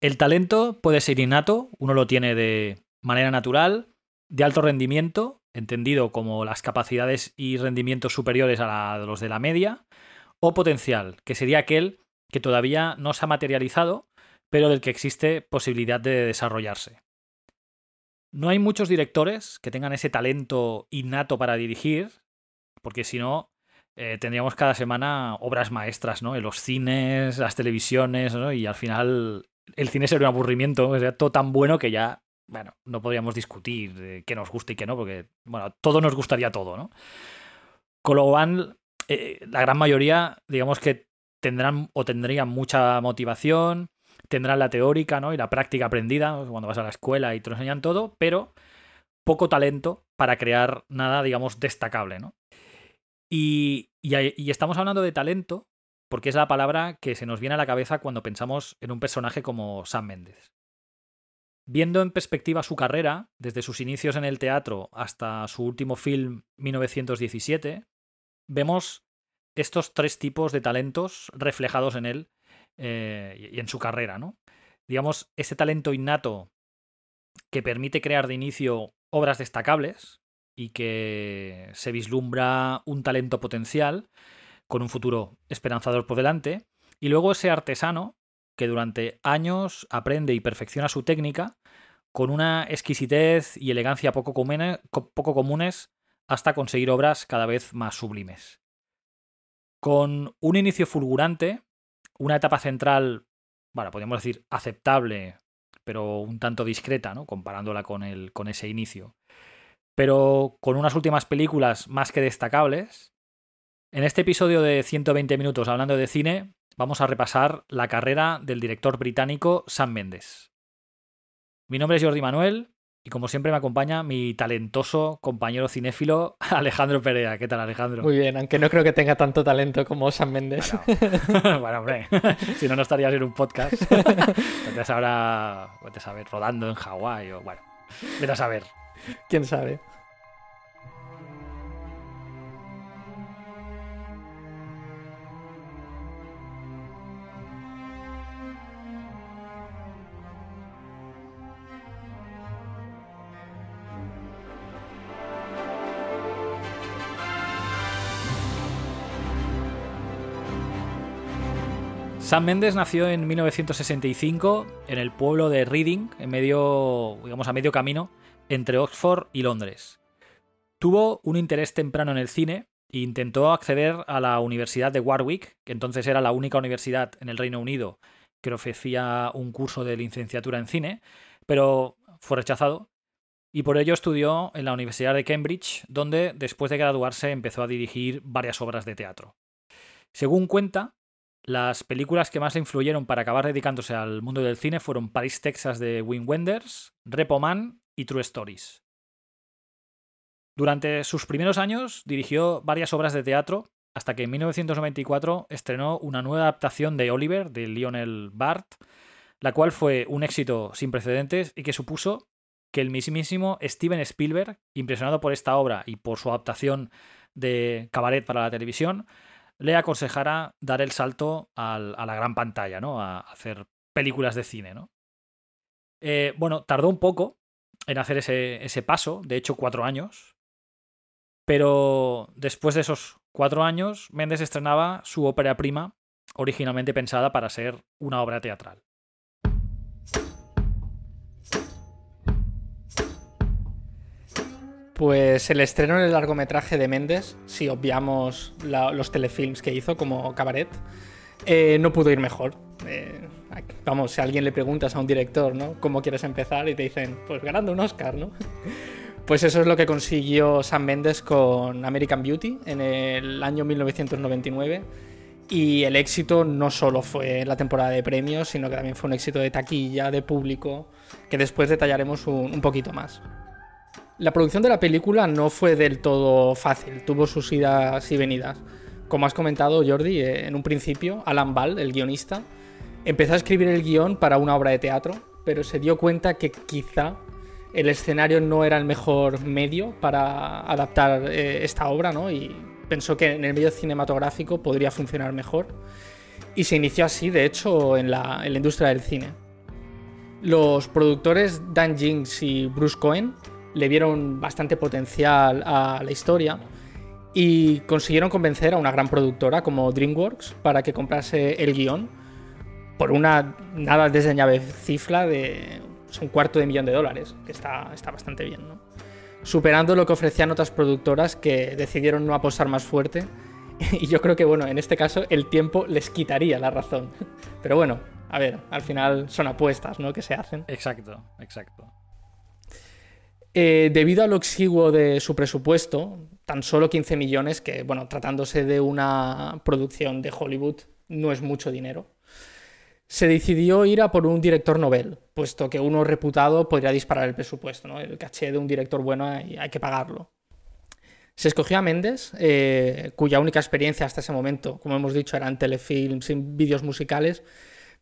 El talento puede ser innato, uno lo tiene de manera natural, de alto rendimiento, entendido como las capacidades y rendimientos superiores a, los de la media, o potencial, que sería aquel que todavía no se ha materializado, pero del que existe posibilidad de desarrollarse. No hay muchos directores que tengan ese talento innato para dirigir, porque si no, eh, tendríamos cada semana obras maestras, ¿no? En los cines, las televisiones, ¿no? Y al final el cine sería un aburrimiento, sería todo tan bueno que ya, bueno, no podríamos discutir qué nos gusta y qué no, porque, bueno, todo nos gustaría todo, ¿no? Con lo cual, eh, la gran mayoría, digamos que tendrán o tendrían mucha motivación, tendrán la teórica, ¿no? Y la práctica aprendida, cuando vas a la escuela y te lo enseñan todo, pero poco talento para crear nada, digamos, destacable, ¿no? Y, y, estamos hablando de talento porque es la palabra que se nos viene a la cabeza cuando pensamos en un personaje como Sam Mendes. Viendo en perspectiva su carrera, desde sus inicios en el teatro hasta su último film 1917, vemos estos tres tipos de talentos reflejados en él eh, y en su carrera, ¿no? Digamos, ese talento innato que permite crear de inicio obras destacables y que se vislumbra un talento potencial con un futuro esperanzador por delante, y luego ese artesano que durante años aprende y perfecciona su técnica con una exquisitez y elegancia poco, comunes hasta conseguir obras cada vez más sublimes. Con un inicio fulgurante, una etapa central, bueno, podríamos decir aceptable, pero un tanto discreta, ¿no? Comparándola con, el, con ese inicio. Pero con unas últimas películas más que destacables, en este episodio de 120 minutos hablando de cine, vamos a repasar la carrera del director británico Sam Mendes. Mi nombre es Jordi Manuel y como siempre me acompaña mi talentoso compañero cinéfilo Alejandro Perea. ¿Qué tal Alejandro? Muy bien, aunque no creo que tenga tanto talento como Sam Mendes. Bueno, hombre, si no, no estarías en un podcast. Estarías ahora, a saber, rodando en Hawái o bueno, vete a saber. ¿Quién sabe? Sam Mendes nació en 1965 en el pueblo de Reading, en medio, digamos, a medio camino entre Oxford y Londres. Tuvo un interés temprano en el cine e intentó acceder a la Universidad de Warwick, que entonces era la única universidad en el Reino Unido que ofrecía un curso de licenciatura en cine, pero fue rechazado y por ello estudió en la Universidad de Cambridge, donde después de graduarse empezó a dirigir varias obras de teatro. Según cuenta, las películas que más le influyeron para acabar dedicándose al mundo del cine fueron Paris, Texas de Wim Wenders, Repo Man y True Stories. Durante sus primeros años dirigió varias obras de teatro hasta que en 1994 estrenó una nueva adaptación de Oliver de Lionel Bart, la cual fue un éxito sin precedentes y que supuso que el mismísimo Steven Spielberg, impresionado por esta obra y por su adaptación de Cabaret para la televisión, le aconsejara dar el salto a la gran pantalla, ¿no? A hacer películas de cine, ¿no? Eh, bueno, tardó un poco en hacer ese, ese paso, de hecho cuatro años, pero después de esos cuatro años, Méndez estrenaba su ópera prima, originalmente pensada para ser una obra teatral. Pues el estreno en el largometraje de Méndez, si obviamos los telefilms que hizo como Cabaret, eh, no pudo ir mejor. Eh, vamos, si alguien le preguntas a un director, ¿no? ¿Cómo quieres empezar? Y te dicen, pues ganando un Oscar, ¿no? Pues eso es lo que consiguió Sam Mendes con American Beauty en el año 1999. Y el éxito no solo fue la temporada de premios, sino que también fue un éxito de taquilla, de público, que después detallaremos un poquito más. La producción de la película no fue del todo fácil, tuvo sus idas y venidas. Como has comentado, Jordi, eh, en un principio, Alan Ball, el guionista, empezó a escribir el guion para una obra de teatro, pero se dio cuenta que quizá el escenario no era el mejor medio para adaptar eh, esta obra, ¿no? Y pensó que en el medio cinematográfico podría funcionar mejor. Y se inició así, de hecho, en la, en la industria del cine. Los productores Dan Jinks y Bruce Cohen le vieron bastante potencial a la historia y consiguieron convencer a una gran productora como DreamWorks para que comprase el guion por una nada desdeñable cifra de un cuarto de millón de dólares, que está, está bastante bien, ¿no? superando lo que ofrecían otras productoras que decidieron no apostar más fuerte. Y yo creo que, bueno, en este caso el tiempo les quitaría la razón. Pero bueno, a ver, al final son apuestas, ¿no? Que se hacen. Exacto, exacto. Eh, debido a lo exiguo de su presupuesto, tan solo 15 millones, que bueno, tratándose de una producción de Hollywood, no es mucho dinero, se decidió ir a por un director novel, puesto que uno reputado podría disparar el presupuesto, ¿no? El caché de un director bueno hay, hay que pagarlo. Se escogió a Méndez, eh, cuya única experiencia hasta ese momento, como hemos dicho, eran telefilms y vídeos musicales,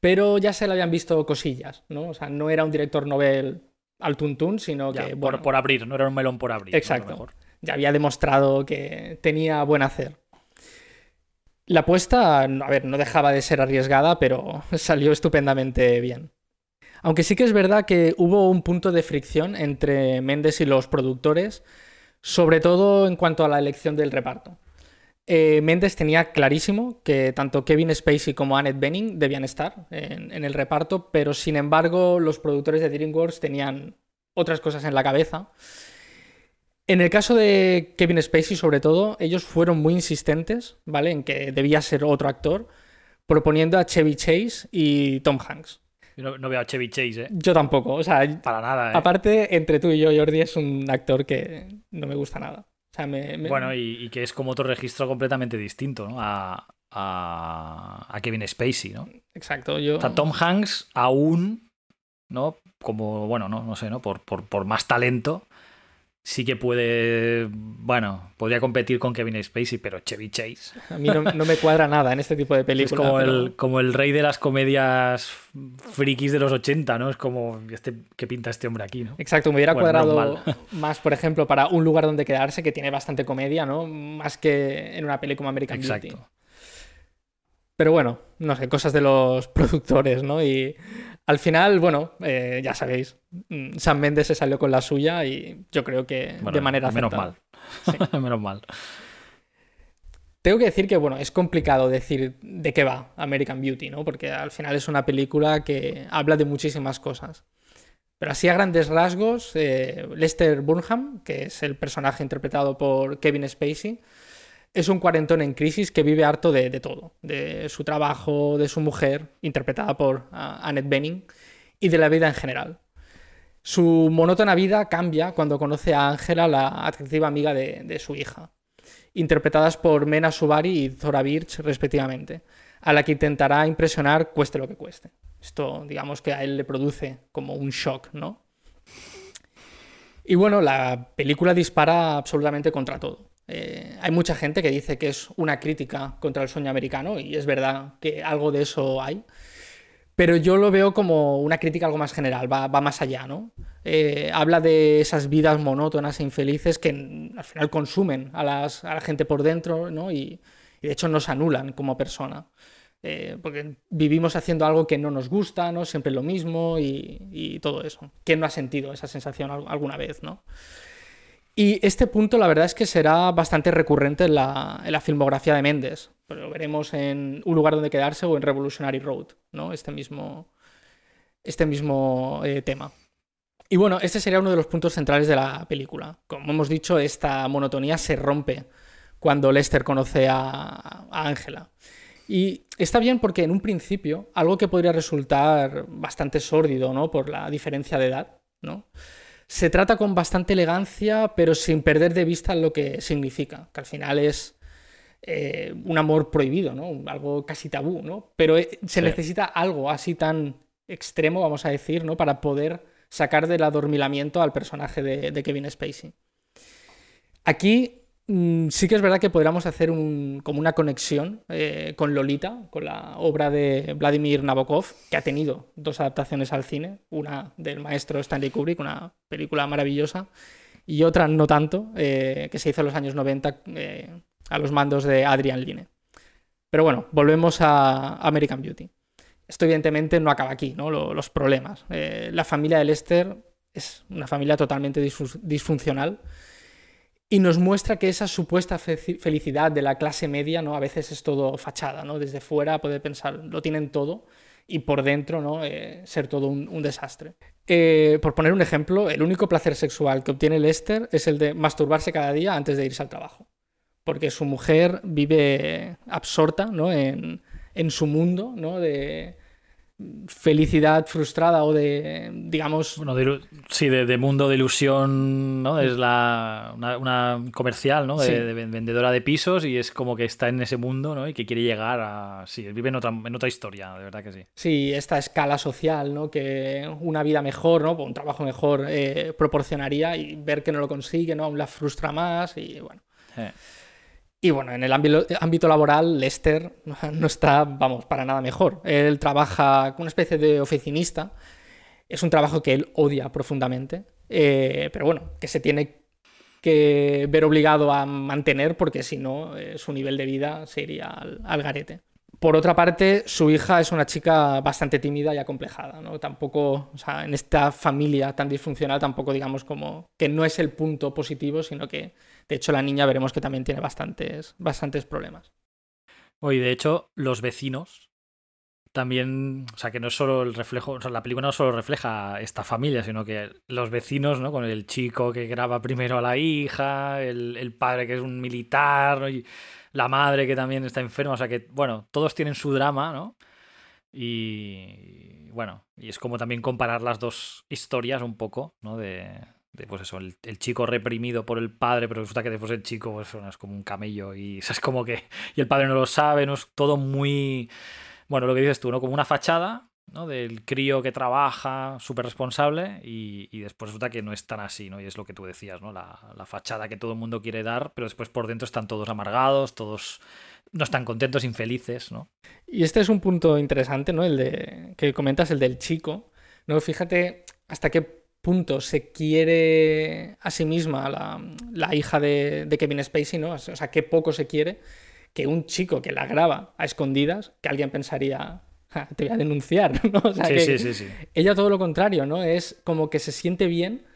pero ya se le habían visto cosillas, ¿no? O sea, no era un director novel al tuntún, sino que... Bueno, por, abrir, no era un melón por abrir. Exacto. Ya había demostrado que tenía buen hacer. La apuesta, a ver, no dejaba de ser arriesgada, pero salió estupendamente bien. Aunque sí que es verdad que hubo un punto de fricción entre Méndez y los productores, sobre todo en cuanto a la elección del reparto. Eh, Méndez tenía clarísimo que tanto Kevin Spacey como Annette Bening debían estar en, en, el reparto, pero sin embargo los productores de DreamWorks tenían otras cosas en la cabeza en el caso de Kevin Spacey, sobre todo, ellos fueron muy insistentes, ¿vale? En que debía ser otro actor, proponiendo a Chevy Chase y Tom Hanks. Yo no, veo a Chevy Chase, ¿eh? Yo tampoco, o sea... Para nada, ¿eh? Aparte, entre tú y yo, Jordi es un actor que no me gusta nada. O sea, me, Bueno, y, que es como otro registro completamente distinto, ¿no? A, a, Kevin Spacey, ¿no? Exacto, yo... O sea, Tom Hanks aún, ¿no? Como, bueno, no, no sé, ¿no? Por, por, por más talento sí que puede, bueno, podría competir con Kevin Spacey, pero Chevy Chase. A mí no, me cuadra nada en este tipo de películas. Es como, el, como el rey de las comedias frikis de los 80, ¿no? Es como, este, ¿qué pinta este hombre aquí, no? Exacto, me hubiera cuadrado más, por ejemplo, para un lugar donde quedarse que tiene bastante comedia, ¿no? Más que en una peli como American Exacto. Beauty. Pero bueno, no sé, cosas de los productores, ¿no? Y al final, bueno, eh, ya sabéis, mm, Sam Mendes se salió con la suya y yo creo que de manera Menos mal. menos mal. Tengo que decir que, bueno, es complicado decir de qué va American Beauty, ¿no? Porque al final es una película que habla de muchísimas cosas. Pero así a grandes rasgos, eh, Lester Burnham, que es el personaje interpretado por Kevin Spacey, es un cuarentón en crisis que vive harto de, todo, de su trabajo, de su mujer, interpretada por Annette Bening, y de la vida en general. Su monótona vida cambia cuando conoce a Angela, la atractiva amiga de, su hija, interpretadas por Mena Subari y Zora Birch, respectivamente, a la que intentará impresionar cueste lo que cueste. Esto, digamos que a él le produce como un shock, ¿no? Y bueno, la película dispara absolutamente contra todo. Eh, hay mucha gente que dice que es una crítica contra el sueño americano y es verdad que algo de eso hay. Pero yo lo veo como una crítica algo más general, va, más allá, ¿no? Eh, habla de esas vidas monótonas e infelices que al final consumen a, la gente por dentro, ¿no? Y, de hecho nos anulan como persona. Eh, porque vivimos haciendo algo que no nos gusta, ¿no? Siempre lo mismo y, y todo eso. ¿Quién no ha sentido esa sensación alguna vez, ¿no? Y este punto la verdad es que será bastante recurrente en la, filmografía de Méndez. Pero lo veremos en Un lugar donde quedarse o en Revolutionary Road, ¿no? Este mismo, este mismo eh, tema. Y bueno, este sería uno de los puntos centrales de la película. Como hemos dicho, esta monotonía se rompe cuando Lester conoce a Ángela. Y está bien porque en un principio, algo que podría resultar bastante sórdido, ¿no? Por la diferencia de edad, ¿no? Se trata con bastante elegancia, pero sin perder de vista lo que significa, que al final es eh, un amor prohibido, ¿no? Algo casi tabú, ¿no? Pero eh, se necesita algo así tan extremo, vamos a decir, ¿no? Para poder sacar del adormilamiento al personaje de Kevin Spacey. Aquí sí que es verdad que podríamos hacer como una conexión eh, con Lolita, con la obra de Vladimir Nabokov, que ha tenido dos adaptaciones al cine, una del maestro Stanley Kubrick, una película maravillosa, y otra no tanto, eh, que se hizo en los años 90 eh, a los mandos de Adrian Line. Pero bueno, volvemos a American Beauty. esto evidentemente no acaba aquí, ¿no? los problemas. La familia de Lester es una familia totalmente disfuncional y nos muestra que esa supuesta felicidad de la clase media, ¿no? A veces es todo fachada, ¿no? Desde fuera puede pensar, lo tienen todo y por dentro, ¿no? Eh, ser todo un, desastre. Eh, por poner un ejemplo, el único placer sexual que obtiene Lester es el de masturbarse cada día antes de irse al trabajo. Porque su mujer vive absorta, ¿no? En, en su mundo, ¿no? De, felicidad frustrada o de, digamos... Bueno, sí, de, mundo de ilusión, ¿no? Es la, una, comercial, ¿no? De, vendedora de pisos y es como que está en ese mundo, ¿no? Y que quiere llegar a... Sí, vive en otra, en otra historia, de verdad que sí. Sí, esta escala social, ¿no? Que una vida mejor, ¿no? Un trabajo mejor eh, proporcionaría y ver que no lo consigue, ¿no? Aún la frustra más y bueno... Y bueno, en el ámbito, laboral, Lester no está, vamos, para nada mejor. Él trabaja como una especie de oficinista. Es un trabajo que él odia profundamente, eh, pero bueno, que se tiene que ver obligado a mantener porque si no, eh, su nivel de vida se iría al, garete. Por otra parte, su hija es una chica bastante tímida y acomplejada, ¿no? Tampoco, o sea, en esta familia tan disfuncional, tampoco digamos como que no es el punto positivo, sino que de hecho, la niña veremos que también tiene bastantes, bastantes problemas. Oye, de hecho, los vecinos también, o sea, que no es solo el reflejo, o sea, la película no solo refleja esta familia, sino que los vecinos, ¿no? Con el chico que graba primero a la hija, el, padre que es un militar, y la madre que también está enferma, o sea, que, bueno, todos tienen su drama, ¿no? Y bueno, y es como también comparar las dos historias un poco, ¿no? De, pues eso, el, chico reprimido por el padre, pero resulta que después el chico pues, es como un camello y es como que y el padre no lo sabe, no es todo muy bueno, lo que dices tú, ¿no? Como una fachada, ¿no? Del crío que trabaja, súper responsable, y, después resulta que no es tan así, ¿no? Y es lo que tú decías, ¿no? La, fachada que todo el mundo quiere dar, pero después por dentro están todos amargados, todos no están contentos, infelices, ¿no? Y este es un punto interesante, ¿no? El de que comentas, el del chico, ¿no? Fíjate hasta qué punto se quiere a sí misma la, hija de, Kevin Spacey, ¿no? O sea, qué poco se quiere que un chico que la graba a escondidas, que alguien pensaría, te voy a denunciar, ¿no? O sea, sí, sí, sí, Ella todo lo contrario, ¿no? Es como que se siente bien.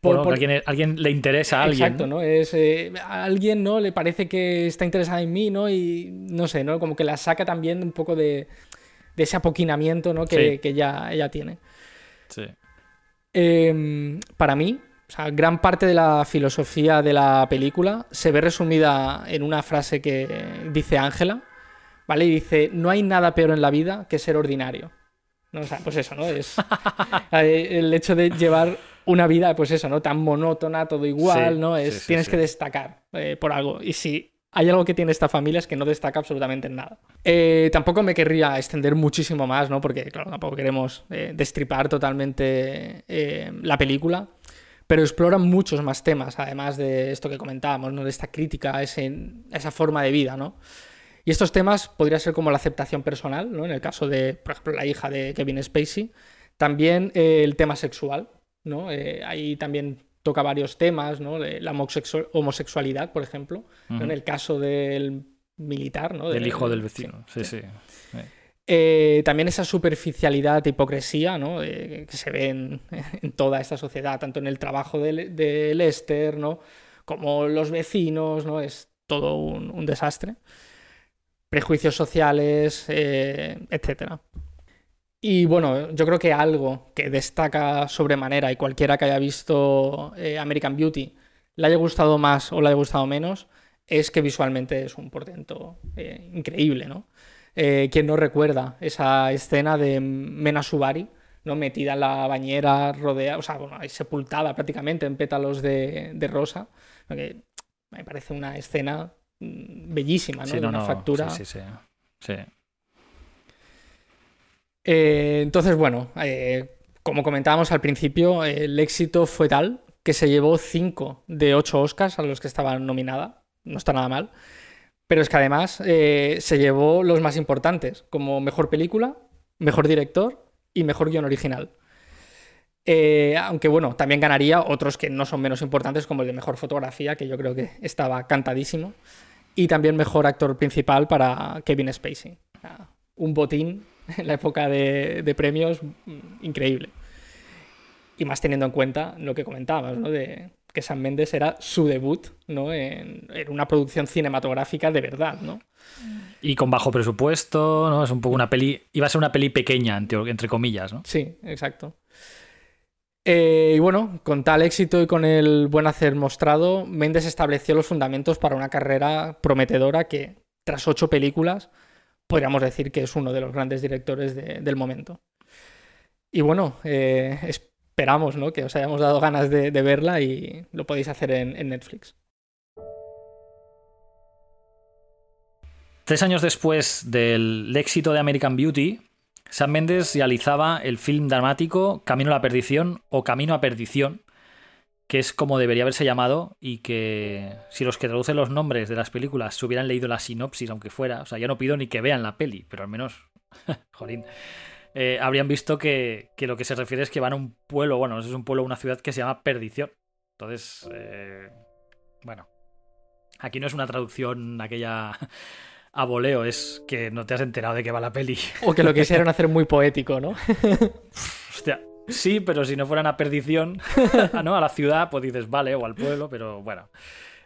Por, Alguien, alguien, le interesa a alguien. Exacto, ¿no? Es, eh, a alguien, ¿no? Le parece que está interesada en mí, ¿no? Y no sé, ¿no? Como que la saca también un poco de, ese apoquinamiento, ¿no? Que, que ella, ella tiene. Sí. Em, para mí, gran parte de la filosofía de la película se ve resumida en una frase que dice Ángela, ¿vale? Y dice, no hay nada peor en la vida que ser ordinario. ¿No? O sea, pues eso, ¿no? Es eh, el hecho de llevar una vida, pues eso, ¿no? Tan monótona, todo igual, ¿no? Es, tienes que destacar eh, por algo. Y si hay algo que tiene esta familia es que no destaca absolutamente en nada. Eh, tampoco me querría extender muchísimo más, ¿no? Porque, claro, tampoco queremos eh, destripar totalmente eh, la película. Pero explora muchos más temas, además de esto que comentábamos, ¿no? De esta crítica a, esa forma de vida, ¿no? Y estos temas podría ser como la aceptación personal, ¿no? En el caso de, por ejemplo, la hija de Kevin Spacey. También el tema sexual, ¿no? ahí también toca varios temas, ¿no? La homosexualidad, por ejemplo, en el caso del militar, ¿no? Del, hijo del vecino, sí, sí. Eh, también esa superficialidad hipocresía ¿no? que se ve en, toda esta sociedad, tanto en el trabajo de, Lester ¿no? como los vecinos, ¿no? es todo un, desastre. Prejuicios sociales, eh, etc. Y bueno, yo creo que algo que destaca sobremanera y cualquiera que haya visto eh, American Beauty le haya gustado más o le haya gustado menos, es que visualmente es un portento eh, increíble, ¿no? Eh, ¿Quién no recuerda esa escena de Mena Subari, ¿no? metida en la bañera, rodea, o sea, bueno, sepultada prácticamente en pétalos de, rosa? me parece una escena mm, bellísima, ¿no? de una factura. Sí, sí, sí. Eh, entonces, bueno, eh, como comentábamos al principio, el éxito fue tal que se llevó 5 de 8 Oscars a los que estaba nominada. No está nada mal. Pero es que además eh, se llevó los más importantes, como mejor película, mejor director y mejor guion original. aunque bueno, también ganaría otros que no son menos importantes, como el de mejor fotografía, que yo creo que estaba cantadísimo. Y también mejor actor principal para Kevin Spacey. Un botín en la época de, premios, mm, increíble. Y más teniendo en cuenta lo que comentabas, ¿no? De que San Méndez era su debut, ¿no? En, una producción cinematográfica de verdad, ¿no? Y con bajo presupuesto, ¿no? Es un poco una peli. Iba a ser una peli pequeña, entre comillas, ¿no? Sí, exacto. Eh, y bueno, con tal éxito y con el buen hacer mostrado, Méndez estableció los fundamentos para una carrera prometedora que, tras ocho películas, podríamos decir que es uno de los grandes directores del momento. Y bueno, eh, esperamos ¿no? que os hayamos dado ganas de, verla y lo podéis hacer en, Netflix. Tres años después del éxito de American Beauty, Sam Mendes realizaba el film dramático Camino a la Perdición o Camino a Perdición, que es como debería haberse llamado y que si los que traducen los nombres de las películas se hubieran leído la sinopsis, aunque fuera, o sea, ya no pido ni que vean la peli, pero al menos, jolín, eh, habrían visto que, lo que se refiere es que van a un pueblo, bueno, es un pueblo una ciudad que se llama Perdición. Entonces, eh, bueno, aquí no es una traducción aquella a voleo, es que no te has enterado de qué va la peli. O que lo quisieron hacer muy poético, ¿no? Hostia, sí, pero si no fueran a perdición, ¿no? A la ciudad, pues dices, vale, o al pueblo, pero bueno.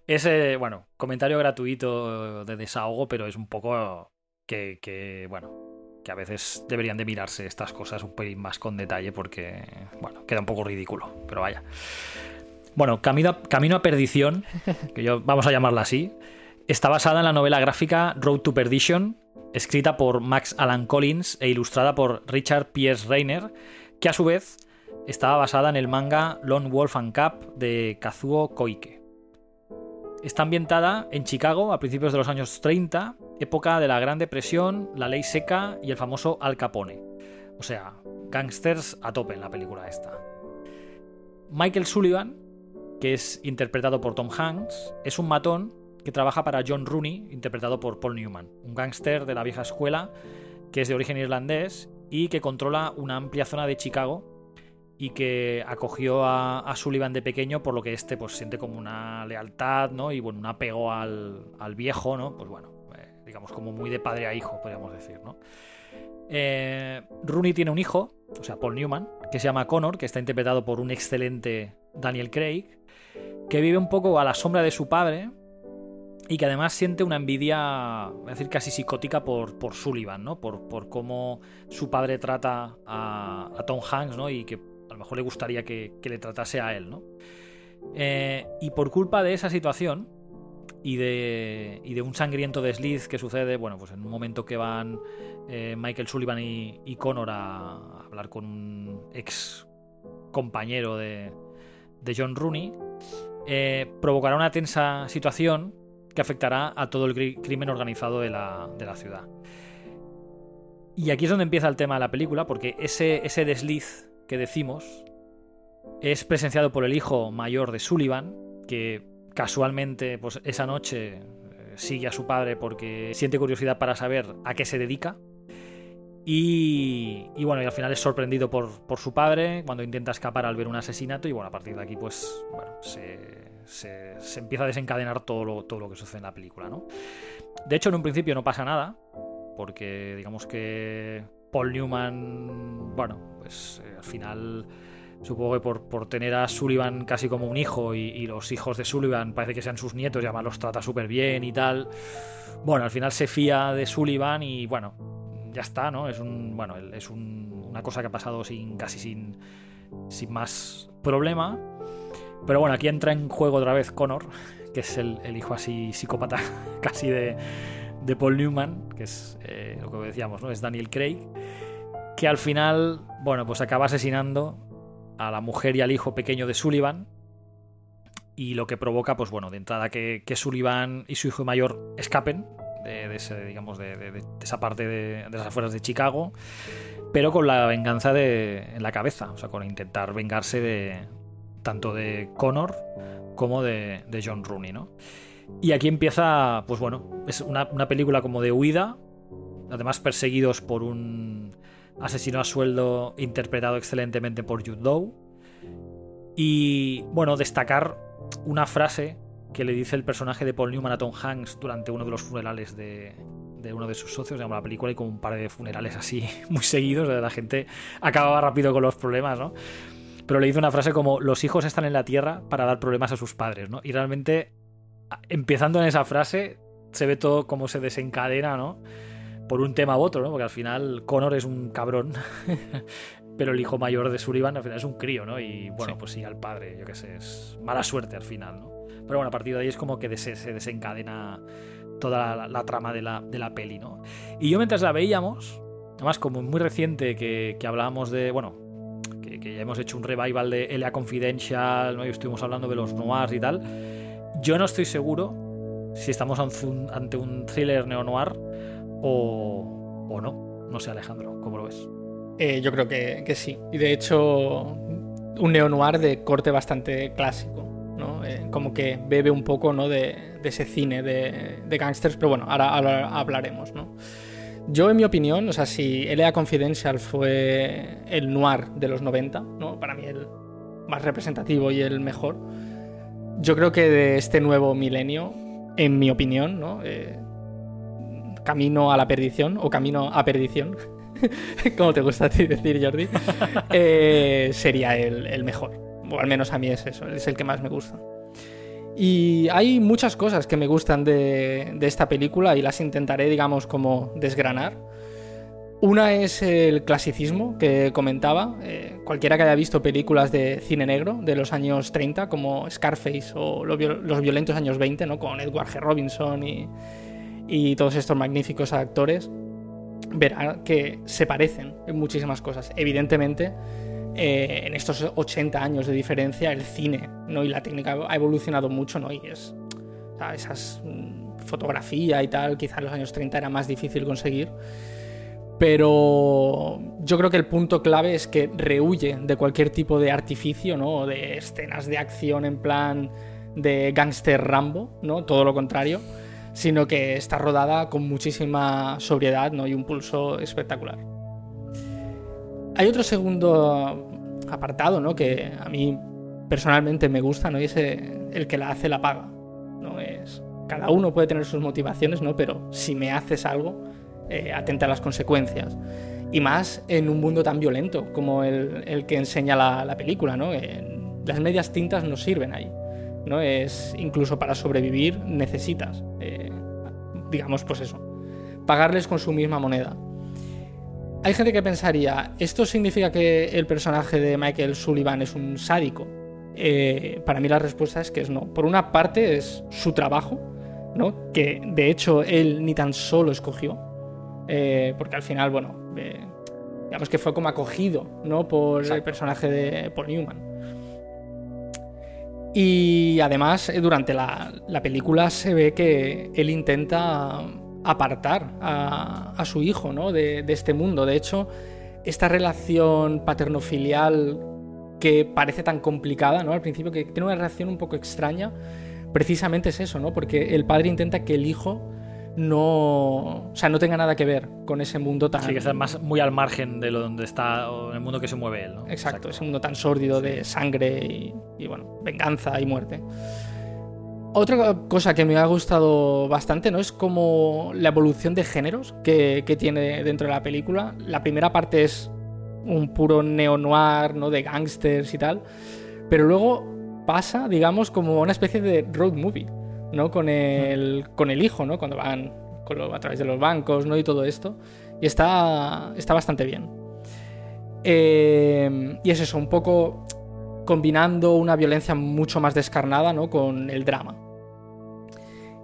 Ese, bueno, comentario gratuito de desahogo, pero es un poco que, que, bueno, que a veces deberían de mirarse estas cosas un poco más con detalle porque, bueno, queda un poco ridículo, pero vaya. Bueno, Camino a, Camino a Perdición, que yo vamos a llamarla así, Está basada en la novela gráfica Road to Perdition, escrita por Max Alan Collins e ilustrada por Richard Pierce Reiner, que a su vez estaba basada en el manga Lone Wolf and Cap de Kazuo Koike. Está ambientada en Chicago a principios de los años 30, época de la Gran Depresión, la ley seca y el famoso Al Capone. O sea, gangsters a tope en la película esta. Michael Sullivan, que es interpretado por Tom Hanks, es un matón que trabaja para John Rooney, interpretado por Paul Newman, un gángster de la vieja escuela que es de origen irlandés y que controla una amplia zona de Chicago y que acogió a, Sullivan de pequeño, por lo que este pues siente como una lealtad, ¿no? Y bueno, un apego al, viejo, ¿no? Pues bueno, eh, digamos como muy de padre a hijo, podríamos decir, ¿no? Eh, Rooney tiene un hijo, o sea, Paul Newman, que se llama Connor, que está interpretado por un excelente Daniel Craig, que vive un poco a la sombra de su padre, y que además siente una envidia, voy a decir casi psicótica por, por Sullivan, ¿no? Por, por cómo su padre trata a, Tom Hanks, ¿no? Y que a lo mejor le gustaría que, le tratase a él, ¿no? Eh, y por culpa de esa situación y de, y de un sangriento desliz que sucede, bueno, pues en un momento que van eh, Michael Sullivan y, Connor a, hablar con un ex compañero de, de John Rooney, eh, provocará una tensa situación que afectará a todo el crimen organizado de la, ciudad. Y aquí es donde empieza el tema de la película, porque ese, ese desliz que decimos es presenciado por el hijo mayor de Sullivan, que casualmente pues, esa noche eh, sigue a su padre porque siente curiosidad para saber a qué se dedica. Y, bueno, y al final es sorprendido por, por, su padre cuando intenta escapar al ver un asesinato. Y bueno, a partir de aquí, pues, bueno, se, se, empieza a desencadenar todo lo, todo lo que sucede en la película, ¿no? De hecho, en un principio no pasa nada, porque digamos que Paul Newman, bueno, pues eh, al final supongo que por, tener a Sullivan casi como un hijo y, los hijos de Sullivan parece que sean sus nietos y además los trata súper bien y tal. Bueno, al final se fía de Sullivan y bueno, ya está, ¿no? Es un, bueno, es una cosa que ha pasado sin, casi sin, sin más problema. Pero bueno, aquí entra en juego otra vez Connor, que es el, hijo así psicópata casi de, Paul Newman, que es eh, lo que decíamos, ¿no? Es Daniel Craig, que al final, bueno, pues acaba asesinando a la mujer y al hijo pequeño de Sullivan. Y lo que provoca, pues bueno, de entrada que, Sullivan y su hijo mayor escapen de, ese, digamos, de, esa parte de, las afueras de Chicago, pero con la venganza en la cabeza, o sea, con intentar vengarse de, tanto de Connor como de, John Rooney, ¿no? Y aquí empieza, pues bueno, es una, película como de huida, además perseguidos por un asesino a sueldo interpretado excelentemente por Jude. Y bueno, destacar una frase que le dice el personaje de Paul Newman a Tom Hanks durante uno de los funerales de, uno de sus socios, digamos, la película, y como un par de funerales así muy seguidos, la gente acababa rápido con los problemas, ¿no? Pero le hizo una frase como, los hijos están en la tierra para dar problemas a sus padres, ¿no? Y realmente, empezando en esa frase, se ve todo cómo se desencadena, ¿no? Por un tema u otro, ¿no? Porque al final Connor es un cabrón, pero el hijo mayor de Sullivan al final es un crío, ¿no? Y bueno, pues sí, al padre, yo qué sé, es mala suerte al final, ¿no? Pero bueno, a partir de ahí es como que se, desencadena toda la, trama de la, de la, peli, ¿no? Y yo mientras la veíamos, además como muy reciente que, que hablábamos de, bueno, que, ya hemos hecho un revival de L.A. Confidential, ¿no? y estuvimos hablando de los noirs y tal, yo no estoy seguro si estamos ante un thriller neo-noir o, o no. No sé, Alejandro, ¿cómo lo ves? Eh, yo creo que, que, sí. Y de hecho, un neo-noir de corte bastante clásico. Eh, como que bebe un poco ¿no? de, ese cine de, de gangsters, pero bueno, ahora, hablaremos. ¿no? Yo, en mi opinión, o sea, si L.A. Confidential fue el noir de los 90, ¿no? para mí el más representativo y el mejor, yo creo que de este nuevo milenio, en mi opinión, ¿no? Eh, camino a la perdición o camino a perdición, como te gusta a ti decir, Jordi, eh, sería el, el mejor o al menos a mí es eso, es el que más me gusta. Y hay muchas cosas que me gustan de, esta película y las intentaré, digamos, como desgranar. Una es el clasicismo que comentaba. Eh, cualquiera que haya visto películas de cine negro de los años 30, como Scarface o Los violentos años 20, ¿no? con Edward G. Robinson y, y todos estos magníficos actores, verá que se parecen en muchísimas cosas. Evidentemente, eh, en estos 80 años de diferencia el cine ¿no? y la técnica ha evolucionado mucho ¿no? y es esas mm, fotografía y tal quizá en los años 30 era más difícil conseguir pero yo creo que el punto clave es que rehuye de cualquier tipo de artificio ¿no? de escenas de acción en plan de gangster Rambo no todo lo contrario sino que está rodada con muchísima sobriedad ¿no? y un pulso espectacular hay otro segundo apartado, ¿no? Que a mí personalmente me gusta, ¿no? Y es el que la hace la paga, ¿no? Es, cada uno puede tener sus motivaciones, ¿no? Pero si me haces algo, eh, atenta a las consecuencias. Y más en un mundo tan violento como el, que enseña la, película, ¿no? las medias tintas no sirven ahí, ¿no? Es incluso para sobrevivir necesitas, eh, digamos, pues eso, pagarles con su misma moneda. Hay gente que pensaría, ¿esto significa que el personaje de Michael Sullivan es un sádico? Eh, para mí la respuesta es que es no. Por una parte es su trabajo, ¿no? que de hecho él ni tan solo escogió, eh, porque al final, bueno, eh, digamos que fue como acogido ¿no? por el personaje de Paul Newman. Y además, durante la, la película se ve que él intenta apartar a, su hijo ¿no? de, este mundo. De hecho, esta relación paterno-filial que parece tan complicada ¿no? al principio, que tiene una relación un poco extraña, precisamente es eso, ¿no? porque el padre intenta que el hijo no, o sea, no tenga nada que ver con ese mundo tan... Sí, que está más muy al margen de lo donde está, o en el mundo que se mueve él. ¿no? Exacto, ese mundo tan sórdido de sangre y, y, bueno, venganza y muerte. Otra cosa que me ha gustado bastante, ¿no? Es como la evolución de géneros que, tiene dentro de la película. La primera parte es un puro neo-noir, ¿no? De gangsters y tal. Pero luego pasa, digamos, como una especie de road movie, ¿no? Con el, con el hijo, ¿no? Cuando van a través de los bancos, ¿no? Y todo esto. Y está, está bastante bien. Eh, y es eso, un poco combinando una violencia mucho más descarnada ¿no? con el drama.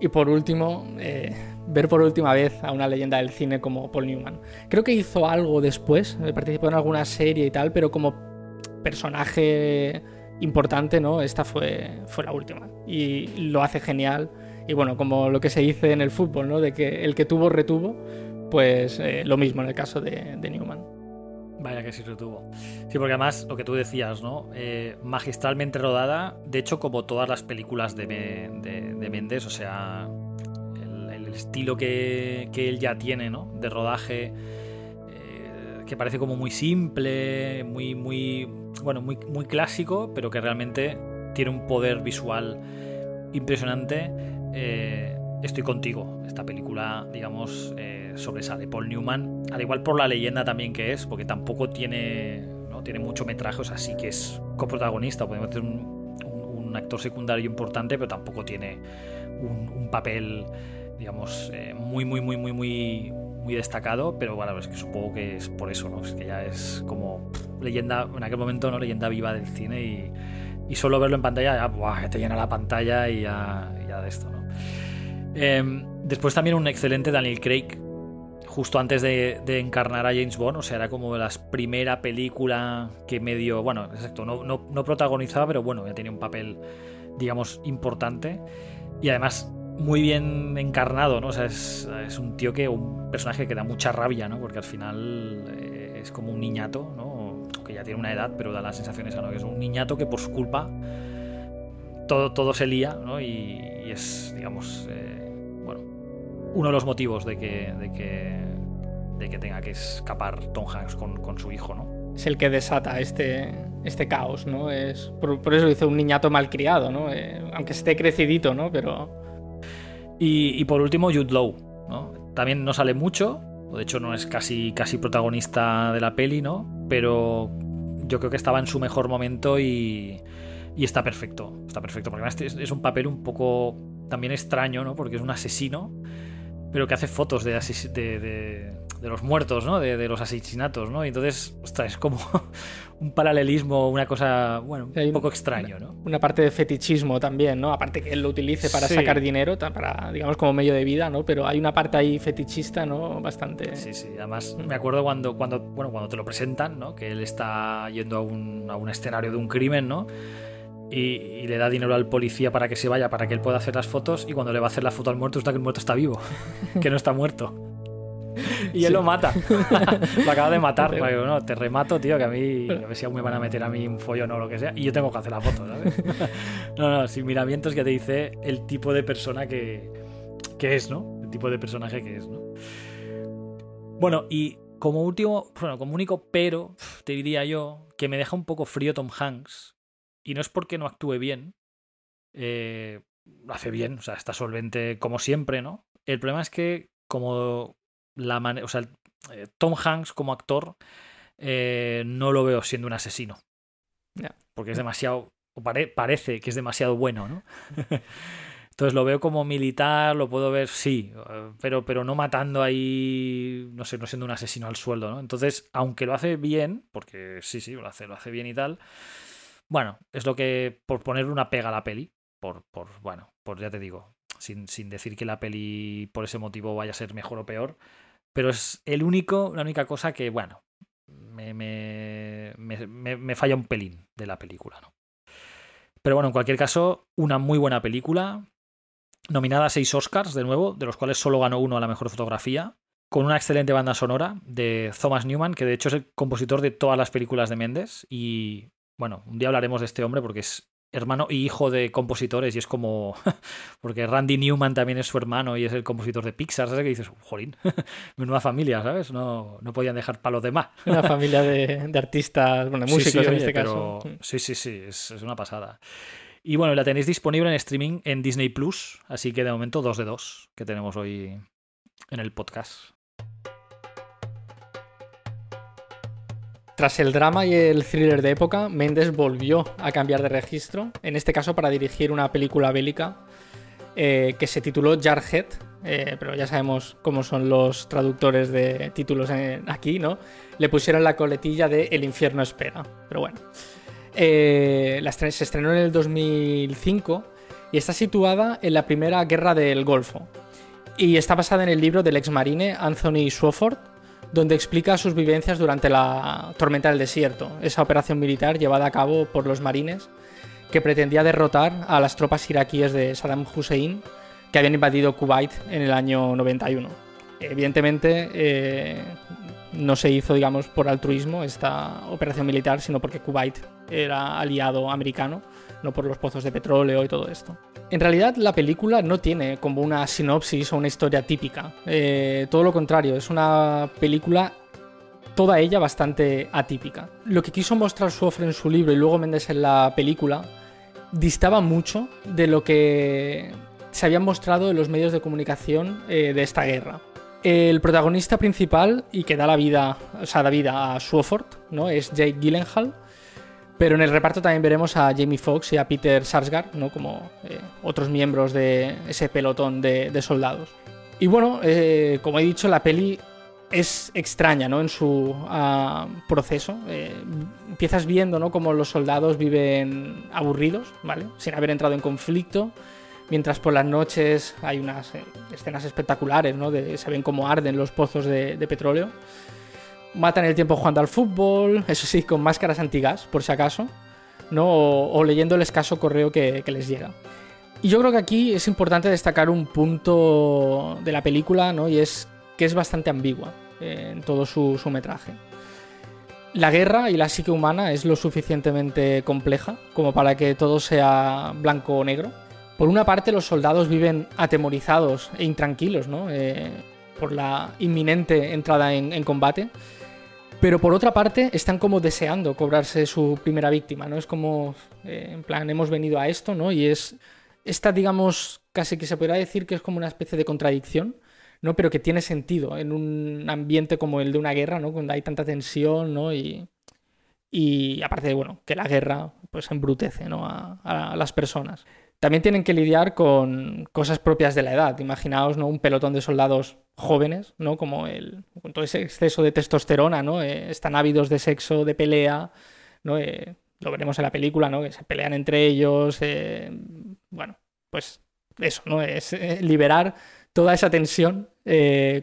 Y por último, eh, ver por última vez a una leyenda del cine como Paul Newman. Creo que hizo algo después, eh, participó en alguna serie y tal, pero como personaje importante, ¿no? Esta fue, fue la última. Y lo hace genial. Y bueno, como lo que se dice en el fútbol, ¿no? De que el que tuvo, retuvo, pues eh, lo mismo en el caso de Newman. Vaya que sí retuvo. Sí, porque además lo que tú decías, ¿no? Eh, magistralmente rodada, de hecho, como todas las películas de, de, Méndez, o sea, el, estilo que, él ya tiene, ¿no? De rodaje, eh, que parece como muy simple, muy, muy, bueno, muy, muy clásico, pero que realmente tiene un poder visual impresionante. Eh, estoy contigo. Esta película, digamos, eh, sobresale. Paul Newman, al igual por la leyenda también que es, porque tampoco tiene, ¿no? tiene mucho metraje, o sea, sí que es coprotagonista, podemos decir un, actor secundario importante, pero tampoco tiene un, papel, digamos, eh, muy, muy, muy, muy, muy, muy destacado, pero bueno, es que supongo que es por eso, ¿no? Es que ya es como leyenda, en aquel momento, ¿no? Leyenda viva del cine y, solo verlo en pantalla ya, ¡buah! te llena la pantalla y ya de esto, ¿no? Em, después también un excelente Daniel Craig, justo antes de, encarnar a James Bond, o sea, era como la primera película que medio, bueno, exacto, no, no, protagonizaba, pero bueno, ya tenía un papel, digamos, importante. Y además muy bien encarnado, ¿no? O sea, es, un tío que, un personaje que da mucha rabia, ¿no? Porque al final eh, es como un niñato, ¿no? Que ya tiene una edad, pero da la sensación esa, ¿no? Que es un niñato que por su culpa todo, todo se lía, ¿no? Y, es, digamos, eh, uno de los motivos de que, de que, de que tenga que escapar Tom Hanks con, con su hijo, ¿no? es el que desata este, este caos, ¿no? Es, por, eso dice un niñato malcriado, ¿no? Eh, aunque esté crecidito, ¿no? Pero... Y, por último, Jude Law, ¿no? También no sale mucho, de hecho no es casi, casi protagonista de la peli, ¿no? Pero yo creo que estaba en su mejor momento y, y está perfecto, está perfecto, porque además es, un papel un poco también extraño, ¿no? Porque es un asesino, pero que hace fotos de, de de los muertos, ¿no? De, los asesinatos, ¿no? Y entonces, ostras, es como un paralelismo, una cosa, bueno, un poco extraño, ¿no? Una parte de fetichismo también, ¿no? Aparte que él lo utilice para sacar dinero, para, digamos, como medio de vida, ¿no? Pero hay una parte ahí fetichista, ¿no? Bastante... Sí, sí. Además, me acuerdo cuando, cuando, bueno, cuando te lo presentan, ¿no? Que él está yendo a un, a un escenario de un crimen, ¿no? Y, le da dinero al policía para que se vaya, para que él pueda hacer las fotos. Y cuando le va a hacer la foto al muerto, está que el muerto está vivo, que no está muerto y él lo mata. lo acaba de matar. no, te remato, tío, que a mí, a ver si aún me van a meter a mí un follón o lo que sea, y yo tengo que hacer la foto, ¿sabes? no, no, sin miramientos que te dice el tipo de persona que, que es, ¿no? El tipo de personaje que es, ¿no? Bueno, y como último, bueno, como único pero, te diría yo que me deja un poco frío Tom Hanks, y no es porque no actúe bien, eh, lo hace bien, o sea, está solvente como siempre, ¿no? El problema es que como la o sea, eh, Tom Hanks como actor eh, no lo veo siendo un asesino. Porque es demasiado, parece que es demasiado bueno, ¿no? Entonces lo veo como militar, lo puedo ver, sí, pero, pero no matando ahí, no sé, no siendo un asesino al sueldo, ¿no? Entonces, aunque lo hace bien, porque sí, sí, lo hace, lo hace bien y tal, bueno, es lo que, por ponerle una pega a la peli, por, por bueno, por ya te digo, sin, sin decir que la peli por ese motivo vaya a ser mejor o peor, pero es el único, la única cosa que, bueno, me, me, me, falla un pelín de la película, ¿no? Pero bueno, en cualquier caso, una muy buena película. Nominada a seis Oscars, de nuevo, de los cuales solo ganó uno a la mejor fotografía. Con una excelente banda sonora de Thomas Newman, que de hecho es el compositor de todas las películas de Méndez. Y bueno, un día hablaremos de este hombre porque es hermano y hijo de compositores y es como porque Randy Newman también es su hermano y es el compositor de Pixar, ¿sabes? Que dices, jolín, menuda familia, ¿sabes? No, no podían dejar para los demás. Una familia de, artistas, bueno, músicos en este caso. Sí, sí, sí, es, es, una pasada. Y bueno, la tenéis disponible en streaming en Disney Plus, así que de momento dos de dos que tenemos hoy en el podcast. Tras el drama y el thriller de época, Mendes volvió a cambiar de registro, en este caso para dirigir una película bélica eh, que se tituló Jarhead, eh, pero ya sabemos cómo son los traductores de títulos aquí, ¿no? Le pusieron la coletilla de El infierno espera, pero bueno. Eh, se estrenó en el 2005 y está situada en la primera guerra del Golfo. Y está basada en el libro del ex marine Anthony Swofford, donde explica sus vivencias durante la tormenta del desierto, esa operación militar llevada a cabo por los marines que pretendía derrotar a las tropas iraquíes de Saddam Hussein que habían invadido Kuwait en el año 91. Evidentemente eh, no se hizo, digamos, por altruismo esta operación militar, sino porque Kuwait era aliado americano, no por los pozos de petróleo y todo esto. En realidad la película no tiene como una sinopsis o una historia típica. Eh, todo lo contrario, es una película toda ella bastante atípica. Lo que quiso mostrar Suofre en su libro y luego Mendes en la película distaba mucho de lo que se habían mostrado en los medios de comunicación eh, de esta guerra. El protagonista principal y que da la vida, o sea, da vida a Swofford, ¿no? Es Jake Gyllenhaal. Pero en el reparto también veremos a Jamie Foxx y a Peter Sarsgaard, ¿no? Como eh, otros miembros de ese pelotón de, soldados. Y bueno, eh, como he dicho, la peli es extraña ¿no? en su ah, proceso. Eh, empiezas viendo ¿no? cómo los soldados viven aburridos, ¿vale? sin haber entrado en conflicto, mientras por las noches hay unas eh, escenas espectaculares, ¿no? de, se ven cómo arden los pozos de, petróleo. Matan el tiempo jugando al fútbol, eso sí, con máscaras antigas, por si acaso, ¿no? o, leyendo el escaso correo que, les llega. Y yo creo que aquí es importante destacar un punto de la película, ¿no? Y es que es bastante ambigua en todo su, metraje. La guerra y la psique humana es lo suficientemente compleja como para que todo sea blanco o negro. Por una parte, los soldados viven atemorizados e intranquilos ¿no? Eh, por la inminente entrada en, combate, pero por otra parte están como deseando cobrarse su primera víctima. ¿no? Es como, eh, en plan, hemos venido a esto, ¿no? Y es esta, digamos, casi que se podría decir que es como una especie de contradicción ¿no? Pero que tiene sentido en un ambiente como el de una guerra, ¿no? Donde hay tanta tensión, ¿no? Y, aparte bueno, que la guerra pues embrutece, ¿no? A, las personas. También tienen que lidiar con cosas propias de la edad. Imaginaos, ¿no? Un pelotón de soldados jóvenes, ¿no? Como el, con todo ese exceso de testosterona, ¿no? Eh, están ávidos de sexo, de pelea, ¿no? Eh, lo veremos en la película, ¿no? Que se pelean entre ellos. Eh, bueno, pues eso, ¿no? Es liberar toda esa tensión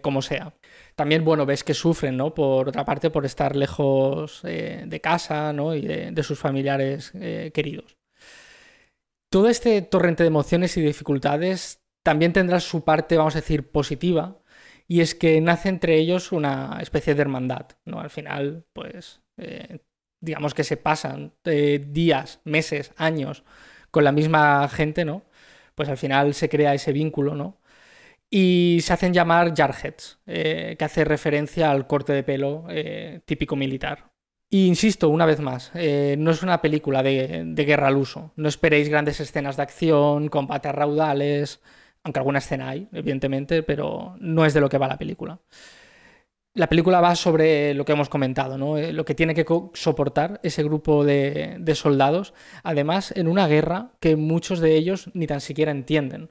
como sea. También, bueno, ves que sufren, ¿no? Por otra parte, por estar lejos de casa, ¿no? Y de, sus familiares queridos. Todo este torrente de emociones y dificultades también tendrá su parte, vamos a decir, positiva, y es que nace entre ellos una especie de hermandad, ¿no? Al final, pues, digamos que se pasan días, meses, años con la misma gente, ¿no? Pues al final se crea ese vínculo, ¿no? y se hacen llamar Jarheads, eh, que hace referencia al corte de pelo eh, típico militar. Y insisto, una vez más, eh, no es una película de, guerra al uso. No esperéis grandes escenas de acción, combates raudales, aunque alguna escena hay, evidentemente, pero no es de lo que va la película. La película va sobre lo que hemos comentado, ¿no? lo que tiene que soportar ese grupo de, de soldados, además en una guerra que muchos de ellos ni tan siquiera entienden.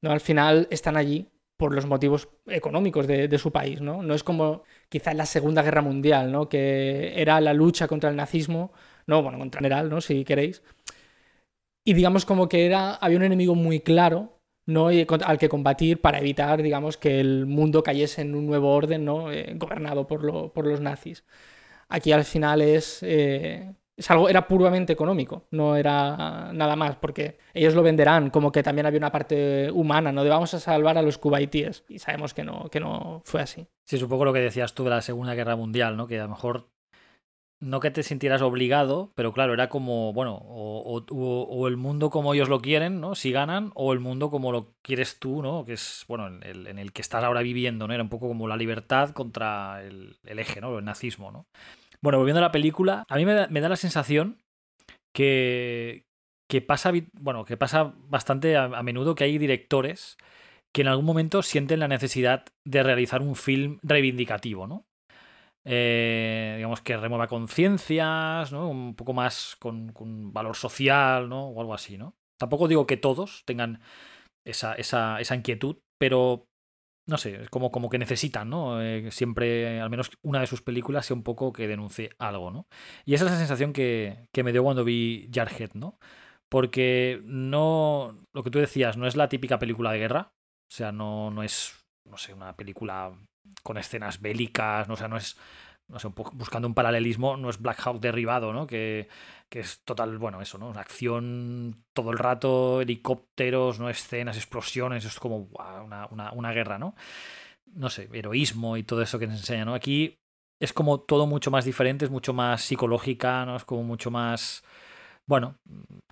¿no? Al final están allí por los motivos económicos de, su país, ¿no? No es como quizá en la Segunda Guerra Mundial, ¿no? Que era la lucha contra el nazismo, no, bueno, contra general, ¿no? Si queréis. Y digamos como que era, había un enemigo muy claro, ¿no? al que combatir para evitar, digamos, que el mundo cayese en un nuevo orden, ¿no? Eh, gobernado por, por, los nazis. Aquí al final es eh, es algo, era puramente económico, no era nada más, porque ellos lo venderán como que también había una parte humana, ¿no? De vamos a salvar a los cubaitíes. Y sabemos que no, que no fue así. Sí, es un poco lo que decías tú de la Segunda Guerra Mundial, ¿no? Que a lo mejor no que te sintieras obligado, pero claro, era como, bueno, o, el mundo como ellos lo quieren, ¿no? Si ganan, o el mundo como lo quieres tú, ¿no? Que es, bueno, en el que estás ahora viviendo, ¿no? Era un poco como la libertad contra el, el eje, ¿no? El nazismo, ¿no? Bueno, volviendo a la película, a mí me da, la sensación que, que, pasa, bueno, que pasa bastante a, menudo que hay directores que en algún momento sienten la necesidad de realizar un film reivindicativo, ¿no? Eh, digamos que remueva conciencias, ¿no? Un poco más con, con, valor social, ¿no? O algo así, ¿no? Tampoco digo que todos tengan esa, esa, esa inquietud, pero no sé, es como, como que necesitan, ¿no? Eh, siempre, al menos una de sus películas, sea un poco que denuncie algo, ¿no? Y esa es la sensación que, me dio cuando vi Jarhead, ¿no? Porque no, lo que tú decías, no es la típica película de guerra, o sea, no, no es, no sé, una película con escenas bélicas, no, o sea, no es, no sé, buscando un paralelismo, no es Black Hawk derribado, ¿no? Que, que es total, bueno, eso, ¿no? Una acción todo el rato, helicópteros, ¿no? Escenas, explosiones, es como una, guerra, ¿no? No sé, heroísmo y todo eso que nos enseña, ¿no? Aquí es como todo mucho más diferente, es mucho más psicológica, ¿no? Es como mucho más, bueno,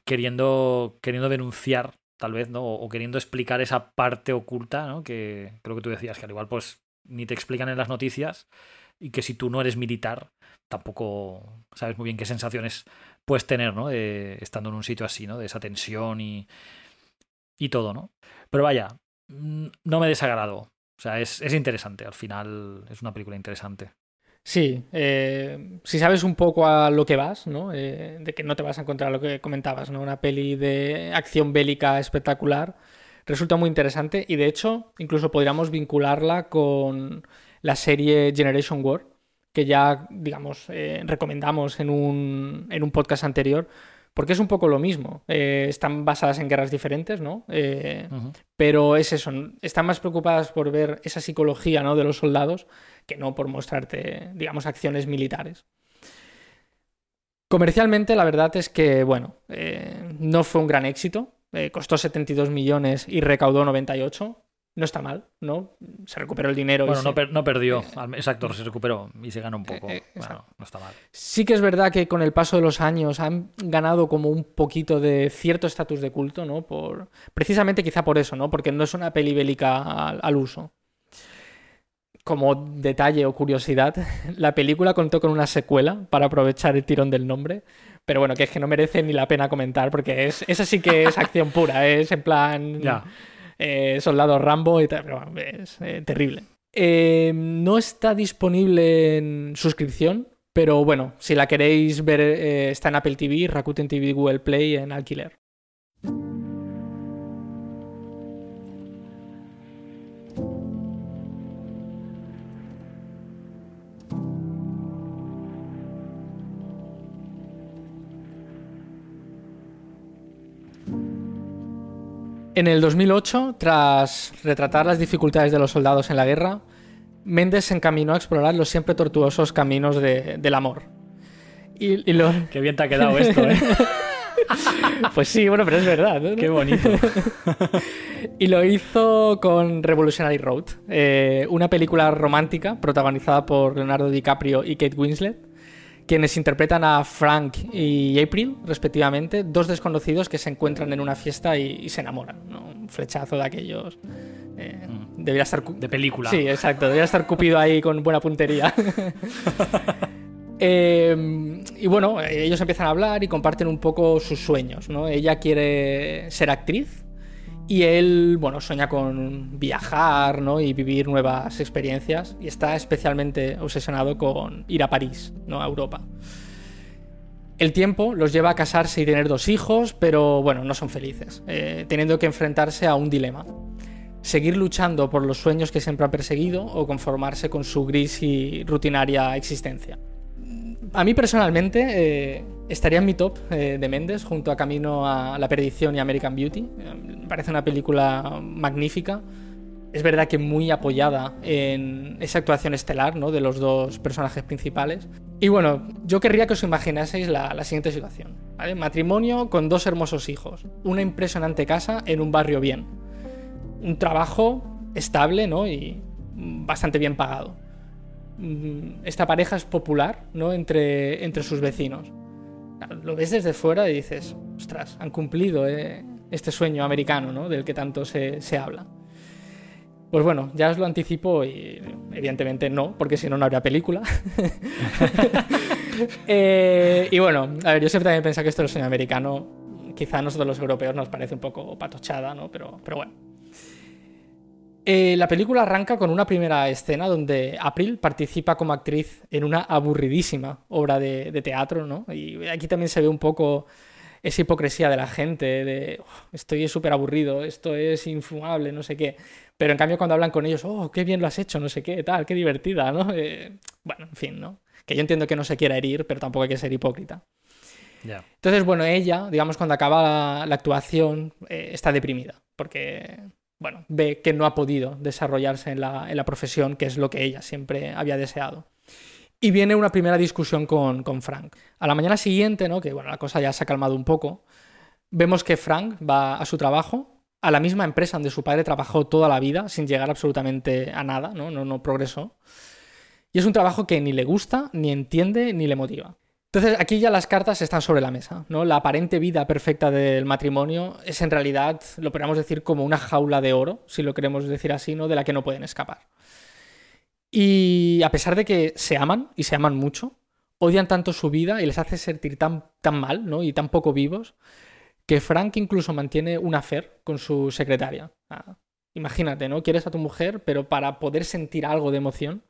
queriendo, queriendo denunciar, tal vez, ¿no? O, queriendo explicar esa parte oculta, ¿no? Que creo que tú decías, que al igual, pues, ni te explican en las noticias y que si tú no eres militar, tampoco sabes muy bien qué sensaciones puedes tener, ¿no? estando en un sitio así, ¿no? De esa tensión y, y todo, ¿no? Pero vaya, mm, no me desagradó. O sea, es, es interesante. Al final es una película interesante. Sí, eh, si sabes un poco a lo que vas, ¿no? Eh, de que no te vas a encontrar lo que comentabas, ¿no? Una peli de acción bélica espectacular, resulta muy interesante y de hecho incluso podríamos vincularla con la serie Generation War, que ya, digamos, eh, recomendamos en un, en un podcast anterior, porque es un poco lo mismo. Eh, están basadas en guerras diferentes, ¿no? Eh, pero es eso, están más preocupadas por ver esa psicología ¿no? de los soldados que no por mostrarte, digamos, acciones militares. Comercialmente, la verdad es que, bueno, no fue un gran éxito. costó 72 millones y recaudó 98 no está mal, ¿no? Se recuperó el dinero. Bueno, no, perdió, exacto, se recuperó y se ganó un poco. Eh, eh, bueno, no está mal. Sí que es verdad que con el paso de los años han ganado como un poquito de cierto estatus de culto, ¿no? Por, precisamente quizá por eso, ¿no? Porque no es una peli bélica al, uso. Como detalle o curiosidad, la película contó con una secuela para aprovechar el tirón del nombre, pero bueno, que es que no merece ni la pena comentar porque es, esa sí que es acción pura, es en plan... Ya eh, Soldado Rambo y tal, pero es eh, terrible. Eh, no está disponible en suscripción, pero bueno, si la queréis ver, está en Apple TV, Rakuten TV, Google Play en alquiler. En el 2008, tras retratar las dificultades de los soldados en la guerra, Méndez se encaminó a explorar los siempre tortuosos caminos del amor. Y, Qué bien te ha quedado esto, ¿eh? pues sí, bueno, pero es verdad. Qué bonito. y lo hizo con Revolutionary Road, eh, una película romántica protagonizada por Leonardo DiCaprio y Kate Winslet, quienes interpretan a Frank y April, respectivamente, dos desconocidos que se encuentran en una fiesta y, se enamoran. Un flechazo de aquellos. Eh, mm. debería estar. De película. Sí, exacto. Debería estar cupido ahí con buena puntería. Eh, y bueno, ellos empiezan a hablar y comparten un poco sus sueños. ¿no? Ella quiere ser actriz y él, bueno, sueña con viajar, ¿no? Y vivir nuevas experiencias. Y está especialmente obsesionado con ir a París, ¿no? A Europa. El tiempo los lleva a casarse y tener dos hijos, pero bueno, no son felices, eh, teniendo que enfrentarse a un dilema. Seguir luchando por los sueños que siempre han perseguido o conformarse con su gris y rutinaria existencia. A mí personalmente eh, estaría en mi top eh, de Méndez junto a Camino a la Perdición y American Beauty. me parece una película magnífica. Es verdad que muy apoyada en esa actuación estelar ¿no? de los dos personajes principales. Y bueno, yo querría que os imaginaseis la, siguiente situación. Matrimonio con dos hermosos hijos. Una impresionante casa en un barrio bien. Un trabajo estable ¿no? y bastante bien pagado Mm, esta pareja es popular ¿no? entre, entre sus vecinos. Lo ves desde fuera y dices, ostras, han cumplido eh, este sueño americano ¿no? del que tanto se, se, habla. Pues bueno, ya os lo anticipo y evidentemente no, porque si no, no habría película. Eh, y bueno, a ver, yo siempre también pensado que esto del sueño americano, quizá a nosotros los europeos nos parece un poco patochada, ¿no? Pero, pero bueno. Eh, la película arranca con una primera escena donde April participa como actriz en una aburridísima obra de, teatro, ¿no? Y aquí también se ve un poco esa hipocresía de la gente, de estoy súper aburrido, esto es infumable, no sé qué. Pero en cambio cuando hablan con ellos, oh, qué bien lo has hecho, no sé qué, tal, qué divertida, ¿no? Eh, bueno, en fin, ¿no? Que yo entiendo que no se quiera herir, pero tampoco hay que ser hipócrita. Entonces, bueno, ella, digamos, cuando acaba la, actuación, eh, está deprimida, porque bueno, ve que no ha podido desarrollarse en la, profesión, que es lo que ella siempre había deseado. Y viene una primera discusión con, Frank. A la mañana siguiente, ¿no? que bueno, la cosa ya se ha calmado un poco, vemos que Frank va a su trabajo, a la misma empresa donde su padre trabajó toda la vida, sin llegar absolutamente a nada, no, no, no progresó. Y es un trabajo que ni le gusta, ni entiende, ni le motiva. Entonces aquí ya las cartas están sobre la mesa, ¿no? La aparente vida perfecta del matrimonio es en realidad, lo podríamos decir como una jaula de oro, si lo queremos decir así, ¿no? De la que no pueden escapar. Y a pesar de que se aman, y se aman mucho, odian tanto su vida y les hace sentir tan, tan mal, ¿no? Y tan poco vivos, que Frank incluso mantiene un affair con su secretaria. imagínate, ¿no? Quieres a tu mujer, pero para poder sentir algo de emoción,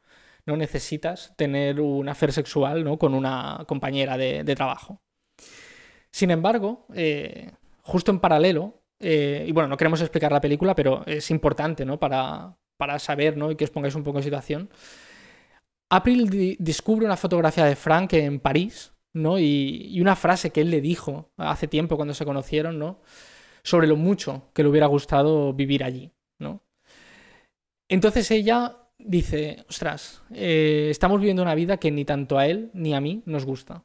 no necesitas tener un affair sexual ¿no? con una compañera de, trabajo. Sin embargo, eh, justo en paralelo, eh, y bueno, no queremos explicar la película, pero es importante ¿no? para, para saber ¿no? y que os pongáis un poco en situación. April descubre una fotografía de Frank en París, ¿no? Y, y, una frase que él le dijo hace tiempo cuando se conocieron, ¿no? Sobre lo mucho que le hubiera gustado vivir allí, ¿no? Entonces ella dice, ostras, eh, estamos viviendo una vida que ni tanto a él ni a mí nos gusta.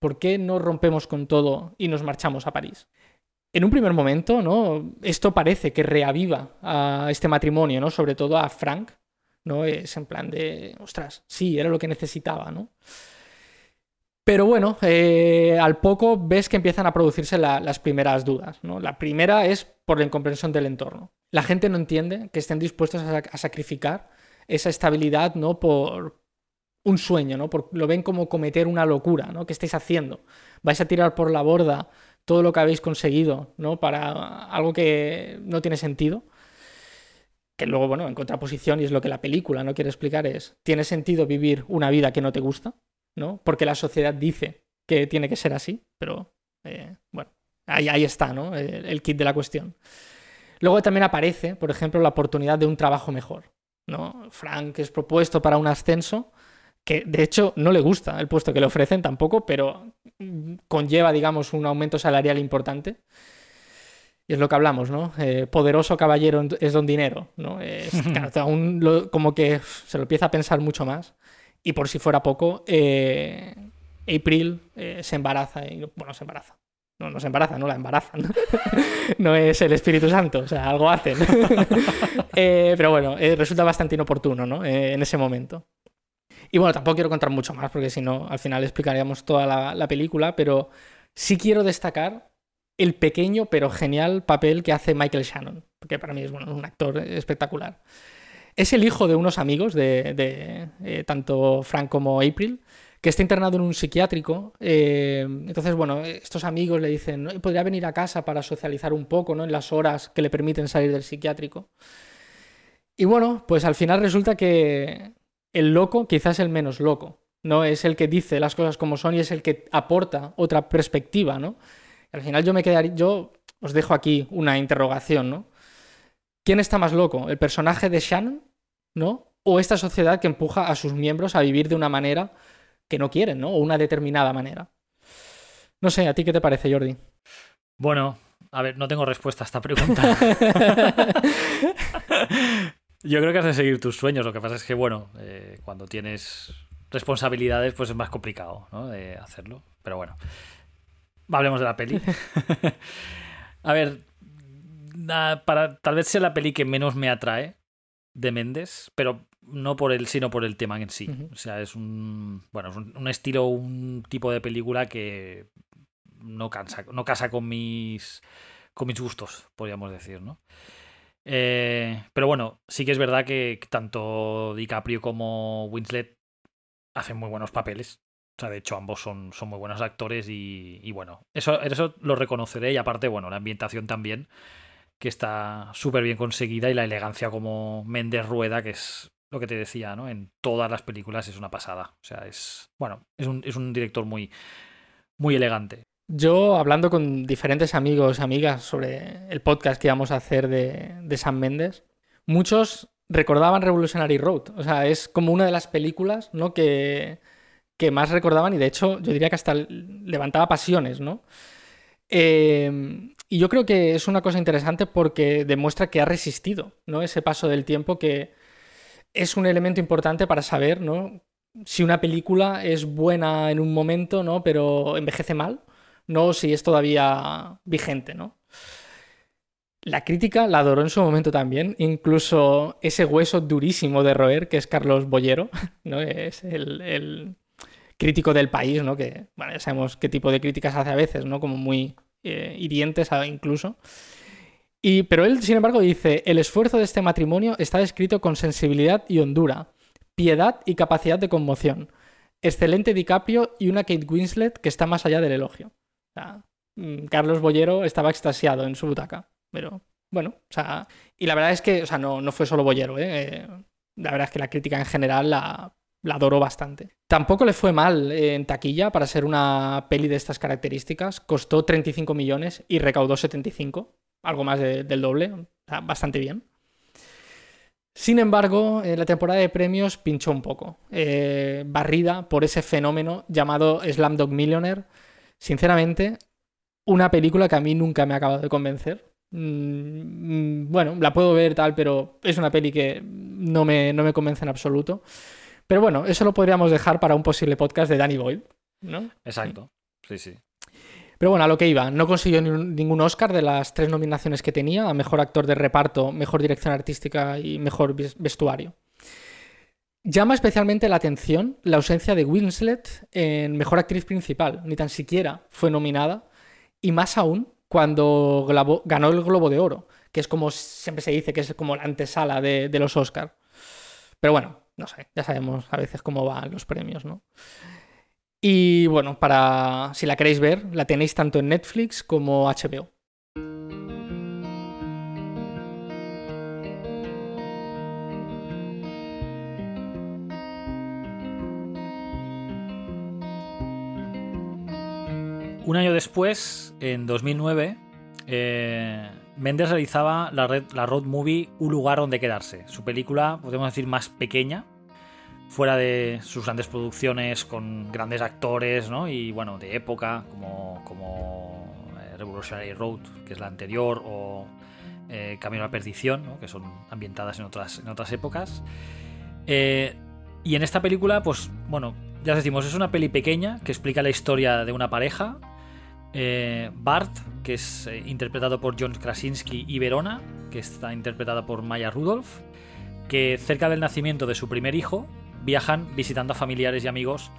¿Por qué no rompemos con todo y nos marchamos a París? En un primer momento, ¿no? Esto parece que reaviva a este matrimonio, ¿no? Sobre todo a Frank, ¿no? Es en plan de, ostras, sí, era lo que necesitaba, ¿no? Pero bueno, eh, al poco ves que empiezan a producirse las primeras dudas. ¿no? La primera es por la incomprensión del entorno. La gente no entiende que estén dispuestos a sacrificar esa estabilidad, ¿no? Por un sueño, ¿no? Por, lo ven como cometer una locura, ¿no? ¿Qué estáis haciendo? ¿Vais a tirar por la borda todo lo que habéis conseguido, ¿no? Para algo que no tiene sentido. Que luego, bueno, en contraposición, y es lo que la película no quiere explicar, es, ¿tiene sentido vivir una vida que no te gusta? ¿No? Porque la sociedad dice que tiene que ser así, pero, eh, bueno, ahí, ahí, está, ¿no? El, el kit de la cuestión. Luego también aparece, por ejemplo, la oportunidad de un trabajo mejor. ¿No? Frank es propuesto para un ascenso, que de hecho no le gusta el puesto que le ofrecen tampoco, pero conlleva, digamos, un aumento salarial importante. Y es lo que hablamos, ¿no? Eh, poderoso caballero es don dinero, ¿no? Es, aún como que se lo empieza a pensar mucho más. Y por si fuera poco, eh, April eh, se embaraza, y, bueno, se embaraza, no, no se embaraza, no la embarazan. no es el Espíritu Santo, o sea, algo hacen. Eh, pero bueno, eh, resulta bastante inoportuno, ¿no? Eh, en ese momento. Y bueno, tampoco quiero contar mucho más, porque si no, al final explicaríamos toda la, película, pero sí quiero destacar el pequeño pero genial papel que hace Michael Shannon, porque para mí es bueno, un actor espectacular. Es el hijo de unos amigos de, de tanto Frank como April, que está internado en un psiquiátrico. Eh, entonces, bueno, estos amigos le dicen, podría venir a casa para socializar un poco, ¿no? En las horas que le permiten salir del psiquiátrico. Y bueno, pues al final resulta que el loco quizás es el menos loco, ¿no? Es el que dice las cosas como son y es el que aporta otra perspectiva, ¿no? al final yo me quedaría, yo os dejo aquí una interrogación, ¿no? ¿Quién está más loco? ¿El personaje de Shannon, ¿no? ¿O esta sociedad que empuja a sus miembros a vivir de una manera que no quieren, ¿no? O una determinada manera. No sé, ¿a ti qué te parece, Jordi? Bueno, a ver, no tengo respuesta a esta pregunta. Yo creo que has de seguir tus sueños. Lo que pasa es que, bueno, eh, cuando tienes responsabilidades, pues es más complicado, ¿no? De hacerlo. Pero bueno, hablemos de la peli. a ver, para, tal vez sea la peli que menos me atrae de Méndez, pero no por el, sino por el tema en sí. O sea, es un. Bueno, es un, estilo, un tipo de película que no, cansa, no casa con mis. con mis gustos, podríamos decir, ¿no? Eh, pero bueno, sí que es verdad que tanto DiCaprio como Winslet hacen muy buenos papeles. O sea, de hecho, ambos son, son muy buenos actores y, y bueno, eso, eso lo reconoceré. Y aparte, bueno, la ambientación también, que está súper bien conseguida y la elegancia como Méndez Rueda, que es lo que te decía, ¿no? En todas las películas es una pasada. O sea, es. Bueno, es un, es un director muy, muy elegante. Yo, hablando con diferentes amigos y amigas sobre el podcast que íbamos a hacer de, de Sam Mendes, muchos recordaban Revolutionary Road. O sea, es como una de las películas, ¿no? Que, que más recordaban y de hecho yo diría que hasta levantaba pasiones, ¿no? Eh, y yo creo que es una cosa interesante porque demuestra que ha resistido, ¿no? Ese paso del tiempo que es un elemento importante para saber, ¿no? Si una película es buena en un momento, ¿no? Pero envejece mal, no si es todavía vigente, ¿no? La crítica la adoró en su momento también, incluso ese hueso durísimo de roer que es Carlos Bollero, ¿no? Es el, crítico del país, ¿no? Que, bueno, ya sabemos qué tipo de críticas hace a veces, ¿no? Como muy eh, hirientes incluso. Y, pero él, sin embargo, dice, el esfuerzo de este matrimonio está descrito con sensibilidad y hondura, piedad y capacidad de conmoción. Excelente DiCaprio y una Kate Winslet que está más allá del elogio. mm, Carlos Bollero estaba extasiado en su butaca. Pero bueno, o sea, y la verdad es que, o sea, no, no fue solo Bollero, ¿eh? La verdad es que la crítica en general la, la adoró bastante. Tampoco le fue mal en taquilla para ser una peli de estas características. Costó 35 millones y recaudó 75, algo más del doble, bastante bien. Sin embargo, en la temporada de premios pinchó un poco, eh, barrida por ese fenómeno llamado Slamdog Millionaire. Sinceramente, una película que a mí nunca me ha acabado de convencer. Mm, bueno, la puedo ver tal, pero es una peli que no me, no me convence en absoluto. Pero bueno, eso lo podríamos dejar para un posible podcast de Danny Boyle, ¿no? Exacto, sí, sí. Pero bueno, a lo que iba, no consiguió ningún Oscar de las tres nominaciones que tenía, a Mejor Actor de Reparto, Mejor Dirección Artística y Mejor Vestuario. Llama especialmente la atención la ausencia de Winslet en Mejor Actriz Principal, ni tan siquiera fue nominada, y más aún cuando ganó el Globo de Oro, que es como siempre se dice que es como la antesala de, de los Oscars. Pero bueno, no sé, ya sabemos a veces cómo van los premios, ¿no? Y bueno, para si la queréis ver, la tenéis tanto en Netflix como HBO. Un año después, en 2009, eh, Mendes realizaba la, la road movie Un lugar donde quedarse, su película, podemos decir, más pequeña, fuera de sus grandes producciones con grandes actores, ¿no? Y bueno, de época, como, como eh, Revolutionary Road, que es la anterior, o eh, Camino a la Perdición, ¿no? que son ambientadas en otras, en otras épocas. Eh, y en esta película, pues bueno, ya os decimos, es una peli pequeña que explica la historia de una pareja. Bart, que es interpretado por John Krasinski, y Verona, que está interpretada por Maya Rudolph, que cerca del nacimiento de su primer hijo, viajan visitando a familiares y amigos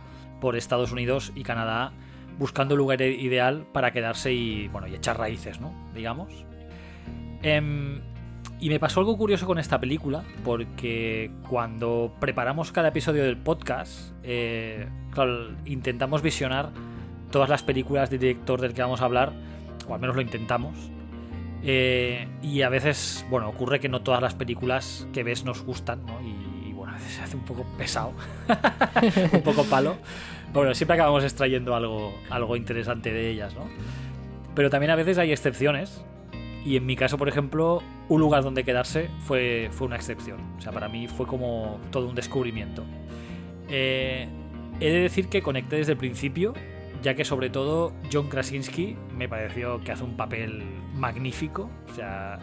por Estados Unidos y Canadá, buscando el lugar ideal para quedarse y, bueno, y echar raíces, ¿no? Digamos. Em, y me pasó algo curioso con esta película, porque cuando preparamos cada episodio del podcast, eh, intentamos visionar todas las películas del director del que vamos a hablar, o al menos lo intentamos. Eh, y a veces, bueno, ocurre que no todas las películas que ves nos gustan, ¿no? Se hace un poco pesado, un poco palo. bueno, siempre acabamos extrayendo algo, algo interesante de ellas, ¿no? Pero también a veces hay excepciones. Y en mi caso, por ejemplo, un lugar donde quedarse fue, fue una excepción. O sea, para mí fue como todo un descubrimiento. Eh, he de decir que conecté desde el principio, ya que sobre todo John Krasinski me pareció que hace un papel magnífico. O sea,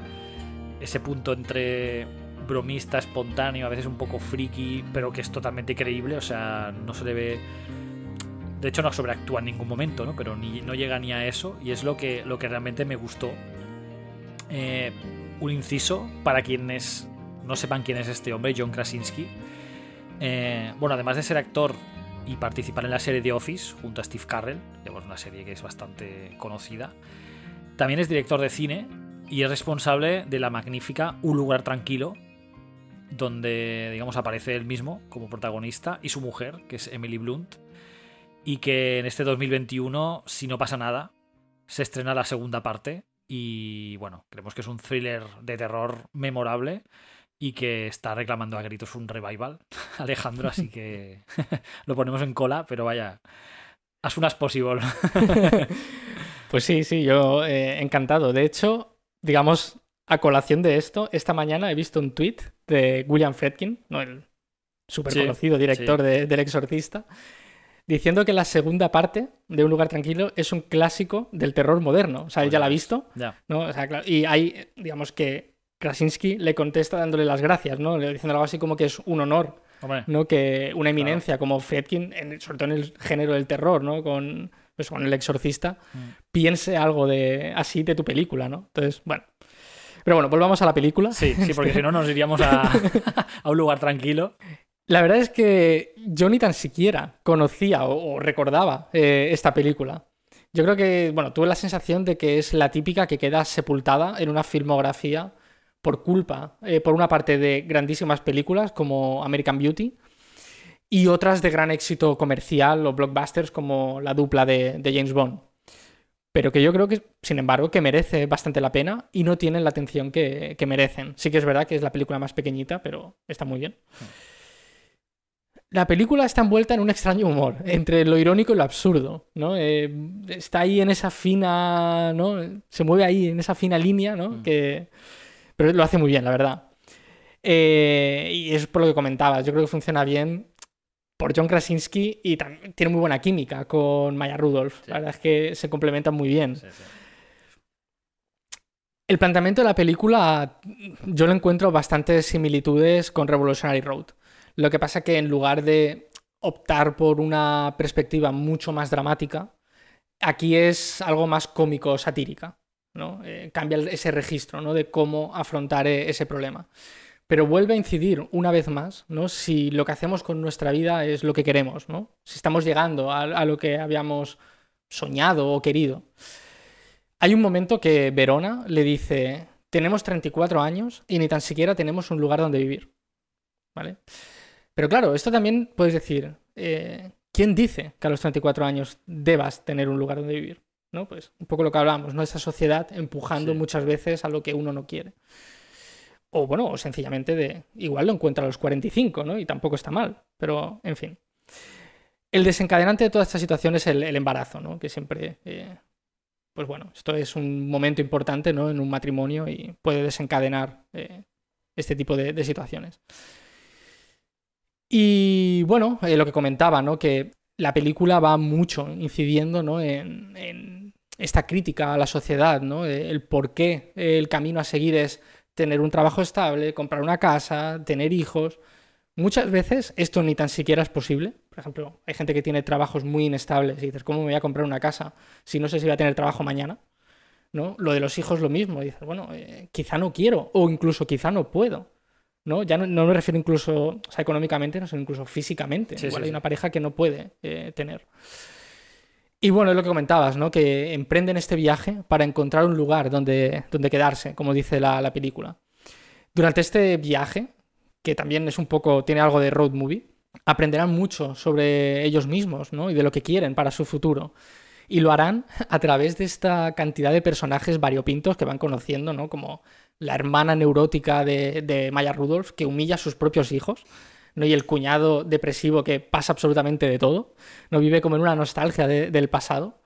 ese punto entre bromista, espontáneo, a veces un poco friki, pero que es totalmente creíble, o sea, no se le ve... De hecho, no sobreactúa en ningún momento, ¿no? Pero ni, no llega ni a eso, y es lo que, lo que realmente me gustó. Eh, un inciso para quienes no sepan quién es este hombre, John Krasinski. Eh, bueno, además de ser actor y participar en la serie The Office junto a Steve Carrell, es una serie que es bastante conocida, también es director de cine y es responsable de la magnífica Un lugar tranquilo, donde, digamos, aparece él mismo como protagonista y su mujer, que es Emily Blunt, y que en este 2021, si no pasa nada, se estrena la segunda parte y, bueno, creemos que es un thriller de terror memorable y que está reclamando a gritos un revival, Alejandro, así que lo ponemos en cola, pero vaya, as soon as possible. pues sí, sí, yo eh, encantado. De hecho, digamos, a colación de esto, esta mañana he visto un tweet de William Fredkin, ¿no? el súper conocido director del Exorcista, diciendo que la segunda parte de Un lugar tranquilo es un clásico del terror moderno. O sea, él ya la ha visto. ¿no? y hay, digamos que Krasinski le contesta dándole las gracias, ¿no? Diciendo algo así como que es un honor, ¿no? Que una eminencia como Fredkin, sobre todo en el género del terror, ¿no? Con, pues, con el exorcista, mm. piense algo de así de tu película, ¿no? Entonces, bueno. Pero bueno, volvamos a la película. Sí, sí, porque si no nos iríamos a, un lugar tranquilo. La verdad es que yo ni tan siquiera conocía o, recordaba eh, esta película. Yo creo que, bueno, tuve la sensación de que es la típica que queda sepultada en una filmografía por culpa, eh, por una parte de grandísimas películas como American Beauty y otras de gran éxito comercial o blockbusters como la dupla de James Bond. Pero que yo creo que, sin embargo, que merece bastante la pena y no tienen la atención que, merecen. Sí que es verdad que es la película más pequeñita, pero está muy bien. La película está envuelta en un extraño humor, entre lo irónico y lo absurdo, ¿no? Eh, está ahí en esa fina, ¿no? Se mueve ahí en esa fina línea, ¿no? Mm. Que... Pero lo hace muy bien, la verdad. Eh, y es por lo que comentabas, yo creo que funciona bien por John Krasinski y tiene muy buena química con Maya Rudolph. La verdad es que se complementan muy bien. el planteamiento de la película yo lo encuentro bastantes similitudes con Revolutionary Road. Lo que pasa que en lugar de optar por una perspectiva mucho más dramática, aquí es algo más cómico, satírica. ¿no? Eh, cambia ese registro ¿no? de cómo afrontar e-, ese problema pero vuelve a incidir una vez más, ¿no? Si lo que hacemos con nuestra vida es lo que queremos, ¿no? Si estamos llegando a, lo que habíamos soñado o querido. Hay un momento que Verona le dice, tenemos 34 años y ni tan siquiera tenemos un lugar donde vivir, ¿vale? Pero claro, esto también puedes decir, eh, ¿quién dice que a los 34 años debas tener un lugar donde vivir? ¿No? Pues un poco lo que hablamos, ¿no? Esa sociedad empujando muchas veces a lo que uno no quiere. O bueno, o sencillamente de igual lo encuentra a los 45, ¿no? Y tampoco está mal, pero en fin. El desencadenante de toda esta situación es el, embarazo, ¿no? Que siempre, eh, pues bueno, esto es un momento importante, ¿no? En un matrimonio y puede desencadenar eh, este tipo de, situaciones. Y bueno, eh, lo que comentaba, ¿no? Que la película va mucho incidiendo, ¿no? En, en esta crítica a la sociedad, ¿no? El por qué el camino a seguir es tener un trabajo estable, comprar una casa, tener hijos. Muchas veces esto ni tan siquiera es posible. Por ejemplo, hay gente que tiene trabajos muy inestables y dices, ¿cómo me voy a comprar una casa si no sé si voy a tener trabajo mañana? ¿No? Lo de los hijos lo mismo. Dices, bueno, eh, quizá no quiero o incluso quizá no puedo. ¿no? Ya no, me refiero incluso, o sea, económicamente, no, sino incluso físicamente. Igual hay una pareja que no puede eh, tener. Y bueno, es lo que comentabas, ¿no? Que emprenden este viaje para encontrar un lugar donde, donde quedarse, como dice la, película. Durante este viaje, que también es un poco, tiene algo de road movie, aprenderán mucho sobre ellos mismos, ¿no? Y de lo que quieren para su futuro. Y lo harán a través de esta cantidad de personajes variopintos que van conociendo, ¿no? Como la hermana neurótica de, de Maya Rudolph, que humilla a sus propios hijos ¿no? y el cuñado depresivo que pasa absolutamente de todo, no vive como en una nostalgia del pasado.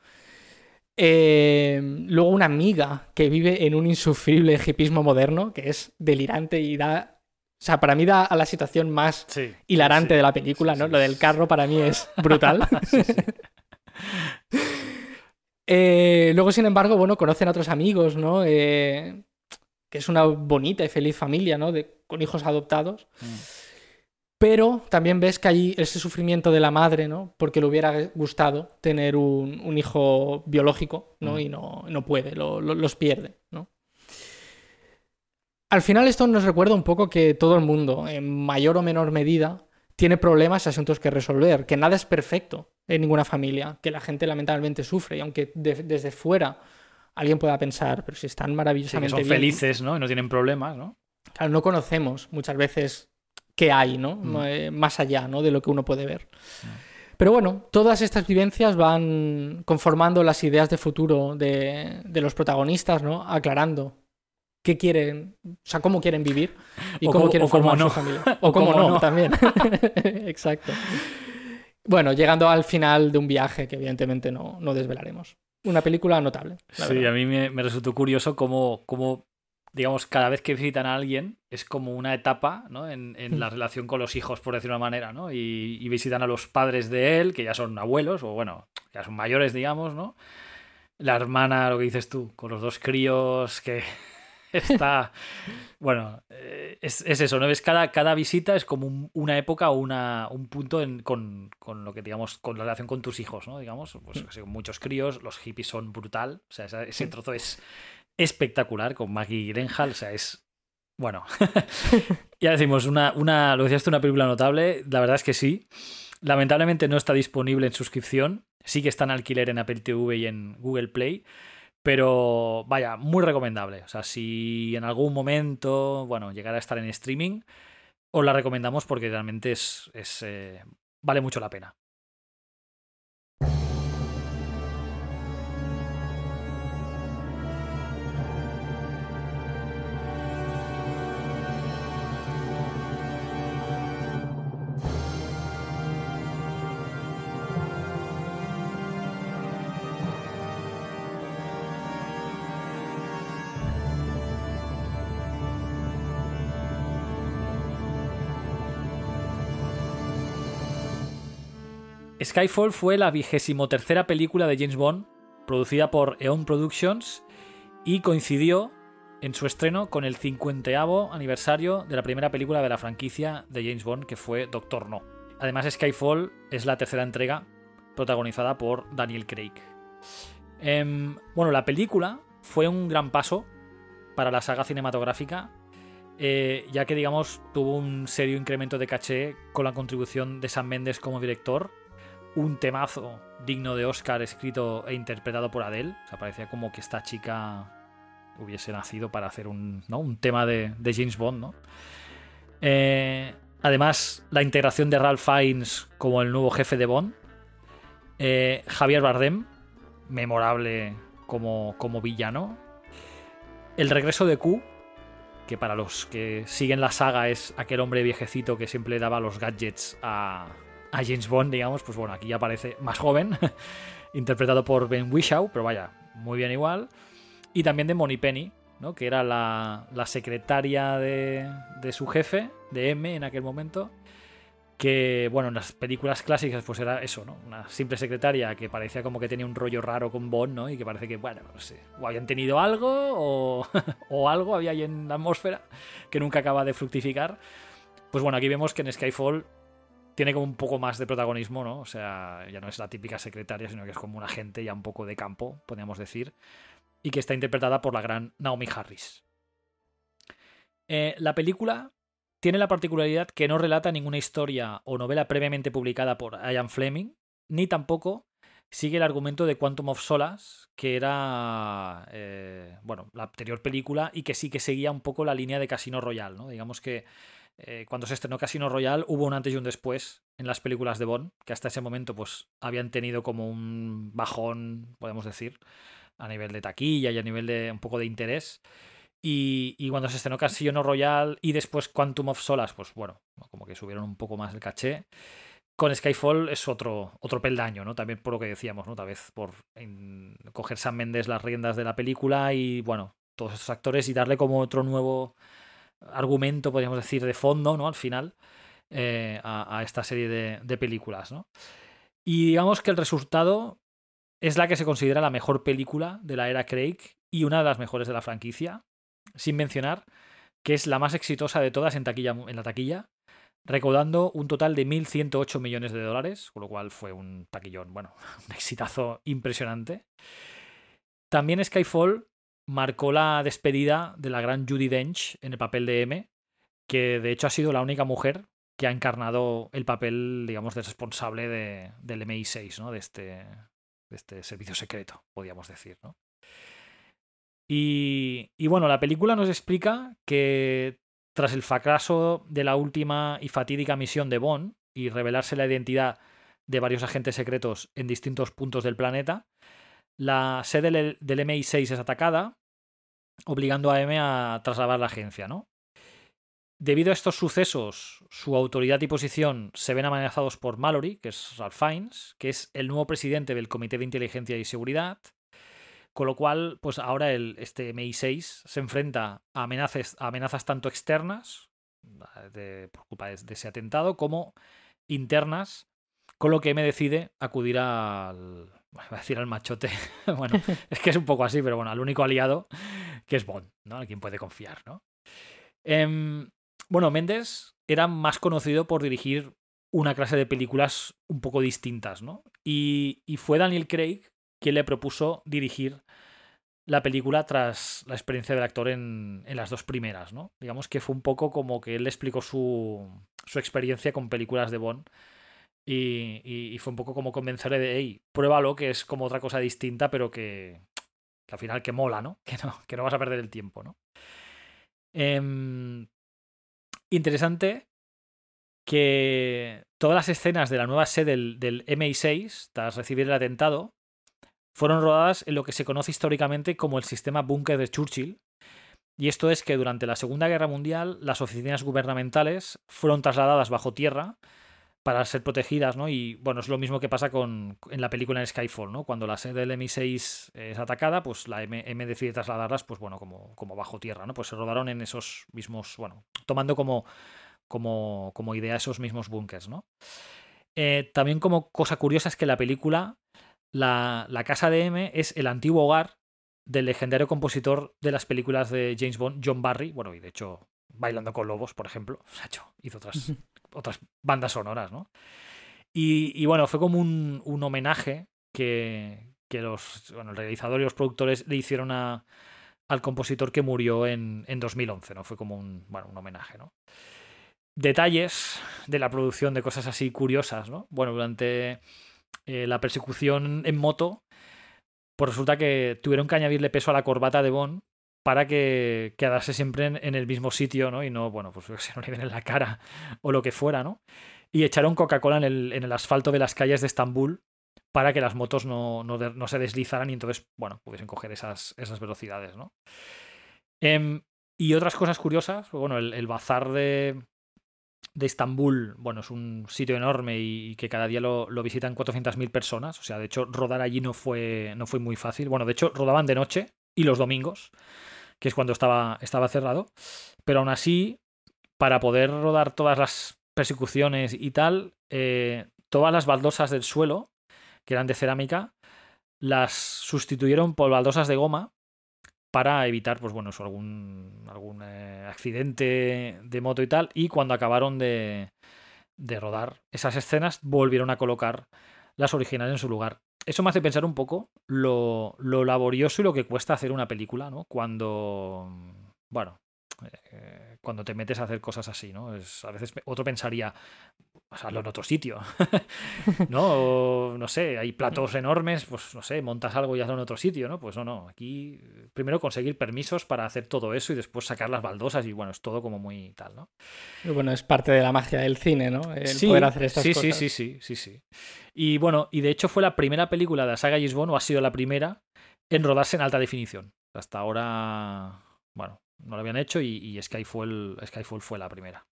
Eh, luego una amiga que vive en un insufrible hipismo moderno, que es delirante y da... O sea, para mí da a la situación más hilarante de la película, ¿no? Lo del carro para mí es brutal. Eh, luego, sin embargo, bueno, conocen a otros amigos, ¿no? Eh, que es una bonita y feliz familia, ¿no? De, con hijos adoptados. Mm. Pero también ves que hay ese sufrimiento de la madre, ¿no? Porque le hubiera gustado tener un, hijo biológico, ¿no? Y no, no puede, los pierde, ¿no? Al final esto nos recuerda un poco que todo el mundo, en mayor o menor medida, tiene problemas y asuntos que resolver, que nada es perfecto en ninguna familia, que la gente lamentablemente sufre y aunque desde fuera alguien pueda pensar, pero si están maravillosamente sí, son felices, ¿no? Y no tienen problemas, ¿no? Claro, no conocemos muchas veces que hay, ¿no? Mm. Eh, más allá, ¿no? De lo que uno puede ver. Mm. Pero bueno, todas estas vivencias van conformando las ideas de futuro de, los protagonistas, ¿no? Aclarando qué quieren, o sea, cómo quieren vivir y cómo quieren formar su familia. O, cómo, no, también. Exacto. Bueno, llegando al final de un viaje que evidentemente no, desvelaremos. Una película notable. Sí, a mí me, resultó curioso cómo, cómo digamos, cada vez que visitan a alguien es como una etapa ¿no? en, la mm. relación con los hijos, por decirlo de una manera, ¿no? Y, visitan a los padres de él, que ya son abuelos, o bueno, ya son mayores, digamos, ¿no? La hermana, lo que dices tú, con los dos críos que está... bueno, eh, es, eso, ¿no? Ves, cada, cada visita es como una época o una, un punto con, lo que, digamos, con la relación con tus hijos, ¿no? Digamos, pues mm. muchos críos, los hippies son brutal, o sea, ese trozo es espectacular con Maggie Gyllenhaal, o sea, es... Bueno, ya decimos, una, una, lo decías tú, una película notable, la verdad es que sí. Lamentablemente no está disponible en suscripción, sí que está en alquiler en Apple TV y en Google Play, pero vaya, muy recomendable. O sea, si en algún momento, bueno, llegara a estar en streaming, os la recomendamos porque realmente es, es eh, vale mucho la pena. Skyfall fue la vigésimo tercera película de James Bond, producida por Eon Productions, y coincidió en su estreno con el 50 aniversario de la primera película de la franquicia de James Bond, que fue Doctor No. Además, Skyfall es la tercera entrega protagonizada por Daniel Craig. Em, bueno, la película fue un gran paso para la saga cinematográfica, eh, ya que, digamos, tuvo un serio incremento de caché con la contribución de Sam Mendes como director, un temazo digno de Oscar escrito e interpretado por Adele. O parecía como que esta chica hubiese nacido para hacer un, un tema de, James Bond, ¿no? Eh, además, la integración de Ralph Fiennes como el nuevo jefe de Bond. Eh, Javier Bardem, memorable como, como villano. El regreso de Q, que para los que siguen la saga es aquel hombre viejecito que siempre daba los gadgets a, a James Bond, digamos, pues bueno, aquí aparece más joven, interpretado por Ben Whishaw, pero vaya, muy bien igual. Y también de Moni Penny, ¿no? que era la, la secretaria de, de, su jefe, de M en aquel momento, que, bueno, en las películas clásicas pues era eso, ¿no? Una simple secretaria que parecía como que tenía un rollo raro con Bond, ¿no? Y que parece que, bueno, no sé, o habían tenido algo o, o algo había ahí en la atmósfera que nunca acaba de fructificar. Pues bueno, aquí vemos que en Skyfall tiene como un poco más de protagonismo, ¿no? O sea, ya no es la típica secretaria, sino que es como un agente ya un poco de campo, podríamos decir, y que está interpretada por la gran Naomi Harris. Eh, la película tiene la particularidad que no relata ninguna historia o novela previamente publicada por Ian Fleming, ni tampoco sigue el argumento de Quantum of Solace, que era eh, bueno, la anterior película y que sí que seguía un poco la línea de Casino Royale, ¿no? Digamos que eh, cuando se estrenó Casino Royale hubo un antes y un después en las películas de Bond, que hasta ese momento pues habían tenido como un bajón, podemos decir, a nivel de taquilla y a nivel de un poco de interés. Y, cuando se estrenó Casino Royale y después Quantum of Solas, pues bueno, como que subieron un poco más el caché. Con Skyfall es otro, otro peldaño, ¿no? También por lo que decíamos, ¿no? Tal vez por coger Sam Mendes las riendas de la película y, bueno, todos estos actores y darle como otro nuevo argumento, podríamos decir, de fondo, ¿no? Al final, eh, a, esta serie de, de, películas, ¿no? Y digamos que el resultado es la que se considera la mejor película de la era Craig y una de las mejores de la franquicia, sin mencionar que es la más exitosa de todas en, taquilla, en la taquilla, recaudando un total de 1.108 millones de dólares, con lo cual fue un taquillón, bueno, un exitazo impresionante. También Skyfall marcó la despedida de la gran Judy Dench en el papel de M, que de hecho ha sido la única mujer que ha encarnado el papel, digamos, de responsable de, del MI6, ¿no? De este, de este servicio secreto, podríamos decir, ¿no? Y, bueno, la película nos explica que tras el fracaso de la última y fatídica misión de Bond y revelarse la identidad de varios agentes secretos en distintos puntos del planeta, la sede del MI6 es atacada, obligando a M a trasladar la agencia, ¿no? Debido a estos sucesos, su autoridad y posición se ven amenazados por Mallory, que es Ralph Fiennes, que es el nuevo presidente del Comité de Inteligencia y Seguridad, con lo cual, pues ahora el, este MI6 se enfrenta a amenazas, amenazas tanto externas, por culpa de, ese atentado, como internas, con lo que M decide acudir al, voy a decir al machote, bueno, es que es un poco así, pero bueno, al único aliado que es Bond, ¿no? A quien puede confiar, ¿no? Em, bueno, Méndez era más conocido por dirigir una clase de películas un poco distintas, ¿no? Y, fue Daniel Craig quien le propuso dirigir la película tras la experiencia del actor en, las dos primeras, ¿no? Digamos que fue un poco como que él le explicó su, su experiencia con películas de Bond y, y, fue un poco como convencerle de, hey, pruébalo, que es como otra cosa distinta, pero que, al final que mola, ¿no? Que no, que no vas a perder el tiempo, ¿no? Em, interesante que todas las escenas de la nueva sede del, del MI6, tras recibir el atentado, fueron rodadas en lo que se conoce históricamente como el sistema búnker de Churchill. Y esto es que durante la Segunda Guerra Mundial las oficinas gubernamentales fueron trasladadas bajo tierra para ser protegidas, ¿no? Y bueno, es lo mismo que pasa con, en la película en Skyfall, ¿no? Cuando la sede del M6 es atacada, pues la M, decide trasladarlas, pues bueno, como, como bajo tierra, ¿no? Pues se rodaron en esos mismos, bueno, tomando como, como, como idea esos mismos búnkers, ¿no? Eh, también como cosa curiosa es que la película, la, casa de M es el antiguo hogar del legendario compositor de las películas de James Bond, John Barry. Bueno, y de hecho, Bailando con Lobos, por ejemplo. Hizo otras, otras bandas sonoras, ¿no? Y, bueno, fue como un, homenaje que, los, bueno, el realizador y los productores le hicieron a, al compositor que murió en, en 2011, ¿no? Fue como un, bueno, un homenaje, ¿no? Detalles de la producción de cosas así curiosas, ¿no? Bueno, durante eh, la persecución en moto, pues resulta que tuvieron que añadirle peso a la corbata de Bond para que quedase siempre en, el mismo sitio, ¿no? Y no, bueno, pues se no le den en la cara o lo que fuera, ¿no? Y echaron Coca-Cola en el, en el asfalto de las calles de Estambul para que las motos no, se deslizaran y entonces, bueno, pudiesen coger esas, esas velocidades, ¿no? Em, y otras cosas curiosas, bueno, el, bazar de, de Estambul, bueno, es un sitio enorme y, que cada día lo, visitan 400.000 personas, o sea, de hecho, rodar allí no fue, no fue muy fácil. Bueno, de hecho, rodaban de noche y los domingos, que es cuando estaba, estaba cerrado, pero aún así, para poder rodar todas las persecuciones y tal, eh, todas las baldosas del suelo que eran de cerámica, las sustituyeron por baldosas de goma para evitar, pues bueno, algún, algún eh, accidente de moto y tal. Y cuando acabaron de, de rodar esas escenas, volvieron a colocar las originales en su lugar. Eso me hace pensar un poco lo, lo laborioso y lo que cuesta hacer una película, ¿no? Cuando, bueno, eh, cuando te metes a hacer cosas así, ¿no? Es, a veces otro pensaría, hazlo en otro sitio, ¿no? no sé, hay platos enormes, pues no sé, montas algo y hazlo en otro sitio, ¿no? Pues no, no, aquí primero conseguir permisos para hacer todo eso y después sacar las baldosas y bueno, es todo como muy tal, ¿no? bueno, es parte de la magia del cine, ¿no? El poder hacer estas sí, cosas. Sí, sí, sí, sí, sí. Y bueno, y de hecho fue la primera película de la saga James o ha sido la primera en rodarse en alta definición. Hasta ahora, bueno, no lo habían hecho y, Skyfall, Skyfall fue la primera.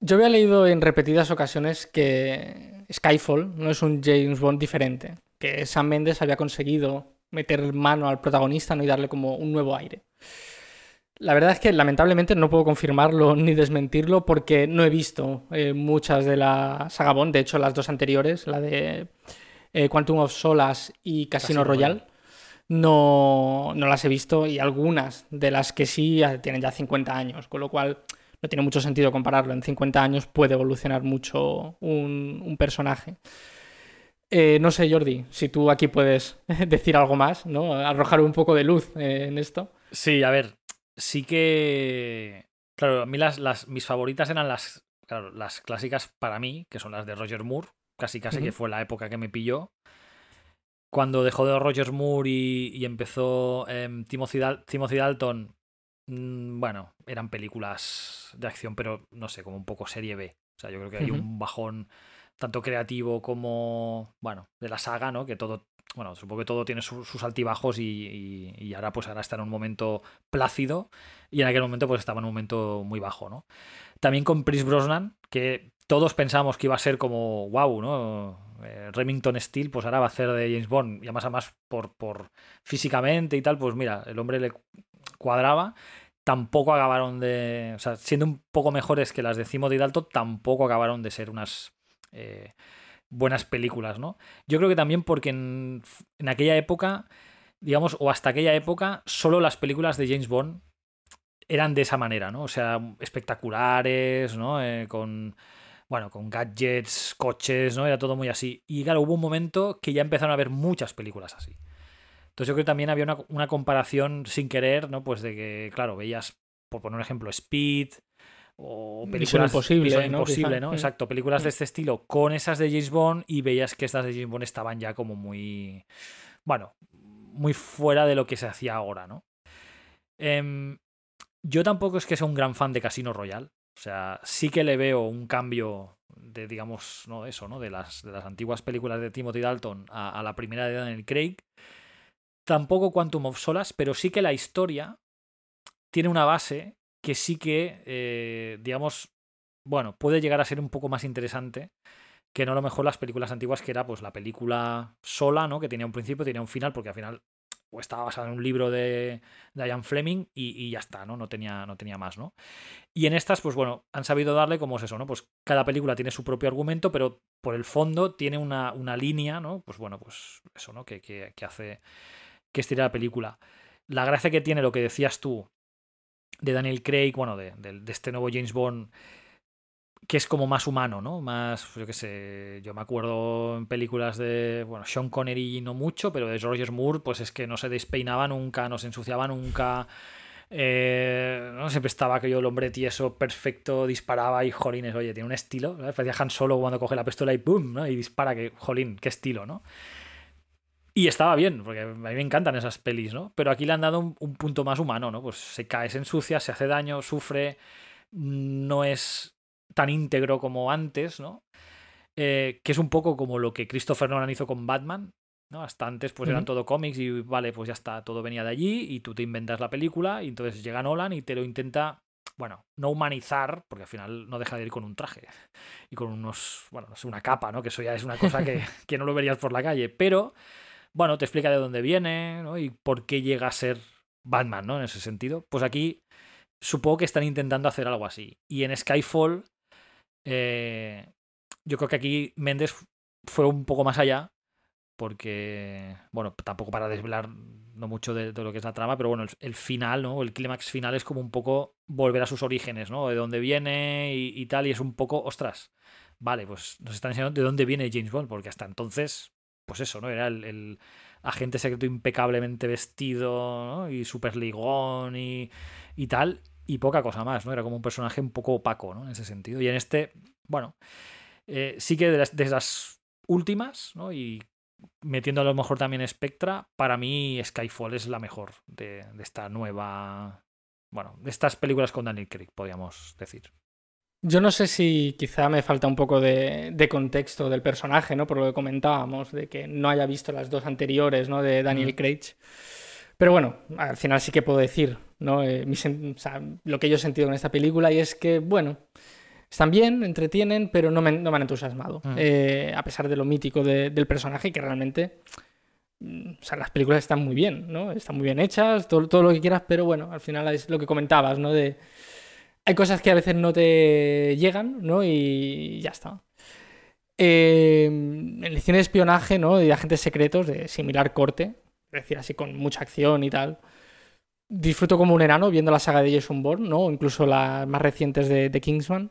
Yo había leído en repetidas ocasiones que Skyfall no es un James Bond diferente, que Sam Mendes había conseguido meter mano al protagonista ¿no? y darle como un nuevo aire. La verdad es que lamentablemente no puedo confirmarlo ni desmentirlo porque no he visto eh, muchas de la saga Bond, de hecho las dos anteriores, la de eh, Quantum of Solas y Casino, Royale no, no las he visto y algunas de las que sí tienen ya 50 años, con lo cual no tiene mucho sentido compararlo. En 50 años puede evolucionar mucho un, personaje. Eh, no sé, Jordi, si tú aquí puedes decir algo más, ¿no? Arrojar un poco de luz eh, en esto. Sí, a ver, sí que. Claro, a mí las, las mis favoritas eran las, las clásicas para mí, que son las de Roger Moore, casi casi que fue la época que me pilló cuando dejó de Roger Moore y, empezó em, Timothy, Dalton, bueno, eran películas de acción, pero no sé, como un poco serie B. O sea, yo creo que hay un bajón tanto creativo como, bueno, de la saga, ¿no? Que todo, bueno, supongo que todo tiene sus altibajos y, y, ahora pues ahora está en un momento plácido y en aquel momento pues estaba en un momento muy bajo, ¿no? También con Chris Brosnan, que todos pensamos que iba a ser como wow, ¿no? Eh, Remington Steel, pues ahora va a hacer de James Bond, y además, además por, por físicamente y tal, pues mira, el hombre le cuadraba. Tampoco acabaron de. O sea, siendo un poco mejores que las de Cimo de Dalton, tampoco acabaron de ser unas eh, buenas películas, ¿no? Yo creo que también porque en, aquella época, digamos, o hasta aquella época, solo las películas de James Bond eran de esa manera, ¿no? O sea, espectaculares, ¿no? Eh, con bueno, con gadgets, coches, ¿no? Era todo muy así. Y claro, hubo un momento que ya empezaron a haber muchas películas así. Entonces yo creo que también había una, comparación sin querer, ¿no? Pues de que, claro, veías, por poner un ejemplo, Speed o películas imposible, ¿no? imposible, ¿no? Exacto, películas de este estilo con esas de James Bond y veías que estas de James Bond estaban ya como muy, bueno, muy fuera de lo que se hacía ahora, ¿no? Em, yo tampoco es que sea un gran fan de Casino Royale. O sea, sí que le veo un cambio de, digamos, no eso, ¿no? De las, de las antiguas películas de Timothy Dalton a, la primera de Daniel Craig. Tampoco Quantum of Solas, pero sí que la historia tiene una base que sí que, eh, digamos, bueno, puede llegar a ser un poco más interesante que no a lo mejor las películas antiguas, que era pues la película sola, ¿no? Que tenía un principio, tenía un final, porque al final o estaba basada en un libro de, de Ian Fleming y, ya está, ¿no? No tenía, no tenía más, ¿no? Y en estas, pues bueno, han sabido darle como es eso, ¿no? Pues cada película tiene su propio argumento, pero por el fondo tiene una, una línea, ¿no? Pues bueno, pues eso, ¿no? Que, que hace que estire la película. La gracia que tiene lo que decías tú de Daniel Craig, bueno, de, de este nuevo James Bond que es como más humano, ¿no? Más, yo qué sé, yo me acuerdo en películas de, bueno, Sean Connery no mucho, pero de Roger Moore, pues es que no se despeinaba nunca, no se ensuciaba nunca, eh, no siempre estaba aquello el hombre tieso, perfecto, disparaba y jolines, oye, tiene un estilo, ¿sabes? Parecía Han Solo cuando coge la pistola y ¡pum! ¿no? Y dispara, que jolín, qué estilo, ¿no? Y estaba bien, porque a mí me encantan esas pelis, ¿no? Pero aquí le han dado un, un punto más humano, ¿no? Pues se cae, se ensucia, se hace daño, sufre, no es tan íntegro como antes, ¿no? Eh, que es un poco como lo que Christopher Nolan hizo con Batman, ¿no? Hasta antes pues eran todo cómics y vale, pues ya está, todo venía de allí y tú te inventas la película y entonces llega Nolan y te lo intenta, bueno, no humanizar, porque al final no deja de ir con un traje y con unos, bueno, no sé, una capa, ¿no? Que eso ya es una cosa que, que no lo verías por la calle, pero, bueno, te explica de dónde viene, ¿no? Y por qué llega a ser Batman, ¿no? En ese sentido. Pues aquí supongo que están intentando hacer algo así. Y en Skyfall eh, yo creo que aquí Méndez fue un poco más allá, porque, bueno, tampoco para desvelar no mucho de, lo que es la trama, pero bueno, el, final, ¿no? El clímax final es como un poco volver a sus orígenes, ¿no? De dónde viene y, tal, y es un poco, ostras, vale, pues nos están enseñando de dónde viene James Bond, porque hasta entonces, pues eso, ¿no? Era el, agente secreto impecablemente vestido, ¿no? Y súper ligón y, tal, y poca cosa más, ¿no? Era como un personaje un poco opaco, ¿no? En ese sentido. Y en este, bueno, eh, sí que de las, últimas, ¿no? Y metiendo a lo mejor también Spectra, para mí Skyfall es la mejor de, esta nueva, bueno, de estas películas con Daniel Craig, podríamos decir. Yo no sé si quizá me falta un poco de, de, contexto del personaje, ¿no? Por lo que comentábamos, de que no haya visto las dos anteriores, ¿no? De Daniel Craig. Pero bueno, al final sí que puedo decir ¿no? Eh, lo que yo he sentido en esta película y es que, bueno, están bien, entretienen, pero no me, no me han entusiasmado. Mm. Eh, a pesar de lo mítico del personaje, que realmente. Mm, o sea, las películas están muy bien, ¿no? Están muy bien hechas, todo, todo lo que quieras, pero bueno, al final es lo que comentabas, ¿no? De, hay cosas que a veces no te llegan, ¿no? Y ya está. Eh, el cine de espionaje, ¿no? De agentes secretos de similar corte, es decir, así con mucha acción y tal. Disfruto como un enano viendo la saga de Jason Bourne, ¿no? Incluso las más recientes de, Kingsman.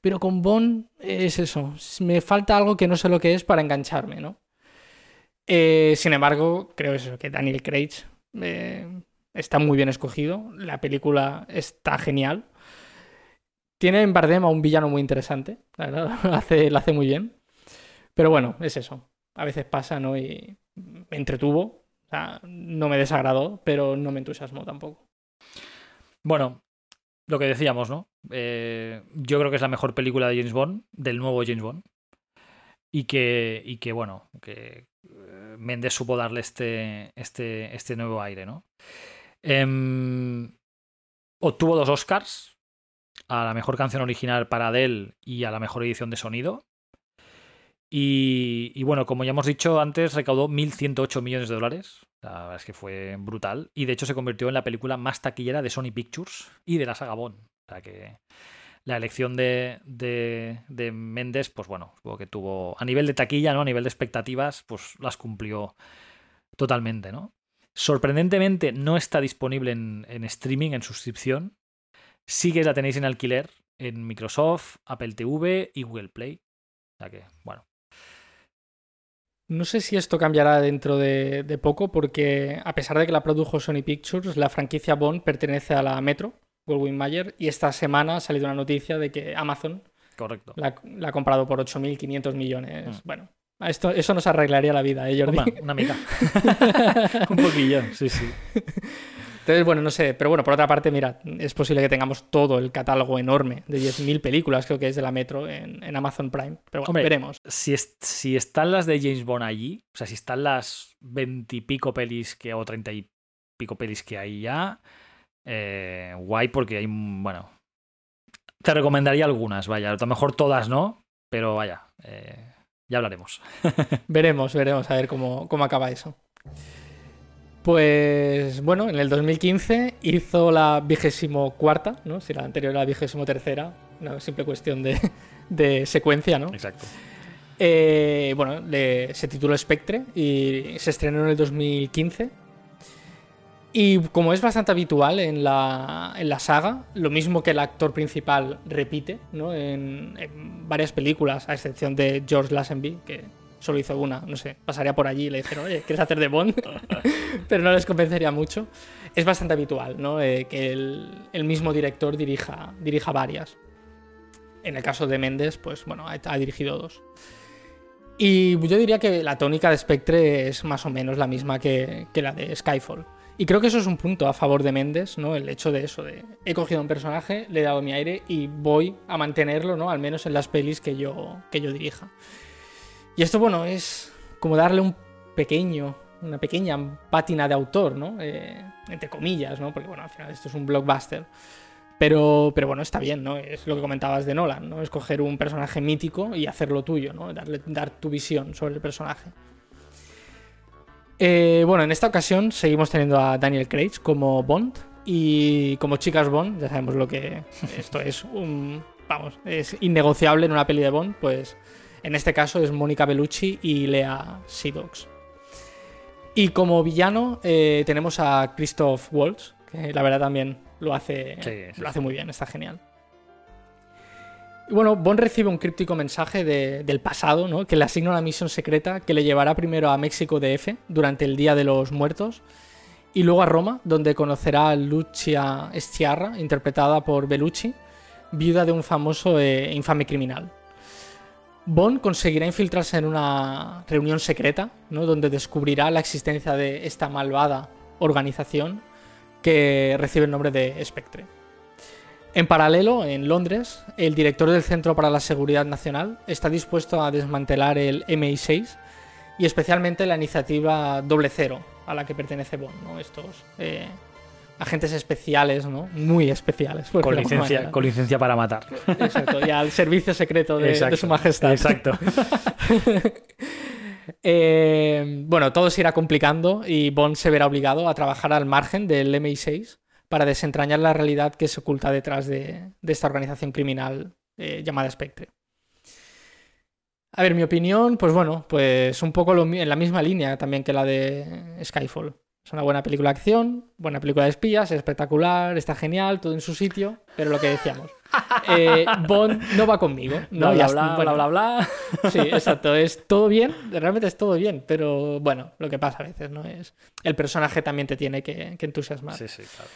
Pero con Bond es eso. Me falta algo que no sé lo que es para engancharme, ¿no? Eh, sin embargo, creo eso, que Daniel Craig eh, está muy bien escogido. La película está genial. Tiene en Bardem a un villano muy interesante. La verdad, lo hace, muy bien. Pero bueno, es eso. A veces pasa, ¿no? Y me entretuvo no me desagradó, pero no me entusiasmó tampoco. Bueno, lo que decíamos, ¿no? Eh, yo creo que es la mejor película de James Bond, del nuevo James Bond. Y que, y que bueno, que eh, Méndez supo darle este, este, este nuevo aire, ¿no? Em, obtuvo dos Oscars a la mejor canción original para Adele y a la mejor edición de sonido. Y, bueno, como ya hemos dicho antes, recaudó 1.108 millones de dólares. La verdad es que fue brutal. Y de hecho se convirtió en la película más taquillera de Sony Pictures y de la saga Bond. O sea que la elección de, de, de Méndez, pues bueno, supongo que tuvo. A nivel de taquilla, ¿no? A nivel de expectativas, pues las cumplió totalmente, ¿no? Sorprendentemente no está disponible en, en streaming, en suscripción. Sí que la tenéis en alquiler en Microsoft, Apple TV y Google Play. O sea que, bueno, no sé si esto cambiará dentro de, poco, porque a pesar de que la produjo Sony Pictures, la franquicia Bond pertenece a la Metro, Goldwyn Mayer, y esta semana ha salido una noticia de que Amazon Correcto. La, ha comprado por 8.500 millones. Mm. Bueno, esto, eso nos arreglaría la vida, ¿eh, Jordi? Una, una mica. Un poquillo, sí, sí. Entonces, bueno, no sé, pero bueno, por otra parte, mira, es posible que tengamos todo el catálogo enorme de 10.000 películas, creo que es de la Metro, en, Amazon Prime. Pero bueno, veremos. Si, si están las de James Bond allí, o sea, si están las 20 y pico pelis que, o 30 y pico pelis que hay ya, eh, guay porque hay, bueno, te recomendaría algunas, vaya, a lo mejor todas no, pero vaya, eh, ya hablaremos. veremos, veremos a ver cómo, cómo acaba eso. Pues bueno, en el 2015 hizo la vigésimo cuarta, ¿no? Si la anterior era la vigésimo tercera, una simple cuestión de, de secuencia, ¿no? Exacto. Eh, bueno, le- se tituló Spectre y se estrenó en el 2015. Y como es bastante habitual en la, en la saga, lo mismo que el actor principal repite ¿no? en, en varias películas, a excepción de George Lazenby, que solo hizo una, no sé, pasaría por allí y le dijeron, oye, ¿quieres hacer de Bond? Pero no les convencería mucho. Es bastante habitual ¿no? Eh, que el, el mismo director dirija, dirija varias. En el caso de Méndez, pues bueno, ha, dirigido dos. Y yo diría que la tónica de Spectre es más o menos la misma que, que la de Skyfall. Y creo que eso es un punto a favor de Méndez, ¿no? El hecho de eso, de he cogido un personaje, le he dado mi aire y voy a mantenerlo, ¿no? Al menos en las pelis que yo, que yo dirija. Y esto, bueno, es como darle un pequeño, una pequeña pátina de autor, ¿no? Eh, entre comillas, ¿no? Porque, bueno, al final esto es un blockbuster. Pero, pero bueno, está bien, ¿no? Es lo que comentabas de Nolan, ¿no? Escoger un personaje mítico y hacerlo tuyo, ¿no? Darle, dar tu visión sobre el personaje. Eh, bueno, en esta ocasión seguimos teniendo a Daniel Craig como Bond y como chicas Bond, ya sabemos lo que esto es un, vamos, es innegociable en una peli de Bond, pues en este caso es Mónica Bellucci y Lea Seydoux. Y como villano eh, tenemos a Christoph Waltz, que la verdad también lo hace, Sí, sí, lo hace muy bien, está genial. Y bueno, Bond recibe un críptico mensaje de- del pasado, ¿no? que le asigna una misión secreta que le llevará primero a México DF durante el Día de los Muertos y luego a Roma, donde conocerá a Lucia Sciarra, interpretada por Bellucci, viuda de un famoso e infame criminal. Bond conseguirá infiltrarse en una reunión secreta, ¿no? donde descubrirá la existencia de esta malvada organización que recibe el nombre de Spectre. En paralelo, en Londres, el director del Centro para la Seguridad Nacional está dispuesto a desmantelar el MI6 y especialmente la iniciativa Doble Cero, a la que pertenece Bond, ¿no? Estos eh, agentes especiales, ¿no? Muy especiales. Con licencia, manera. con licencia para matar. Exacto, y al servicio secreto de, su majestad. Exacto. Eh, bueno, todo se irá complicando y Bond se verá obligado a trabajar al margen del MI6 para desentrañar la realidad que se oculta detrás de, de esta organización criminal eh, llamada Spectre. A ver, mi opinión, pues bueno, pues un poco lo en la misma línea también que la de Skyfall. Es una buena película de acción, buena película de espías, es espectacular, está genial, todo en su sitio, pero lo que decíamos, eh, Bond no va conmigo. No, Bla, bla, bla, bueno, bla, bla, bla. Sí, exacto. Es todo bien, realmente es todo bien, pero bueno, lo que pasa a veces, ¿no? Es. El personaje también te tiene que, que entusiasmar. Sí, sí, claro.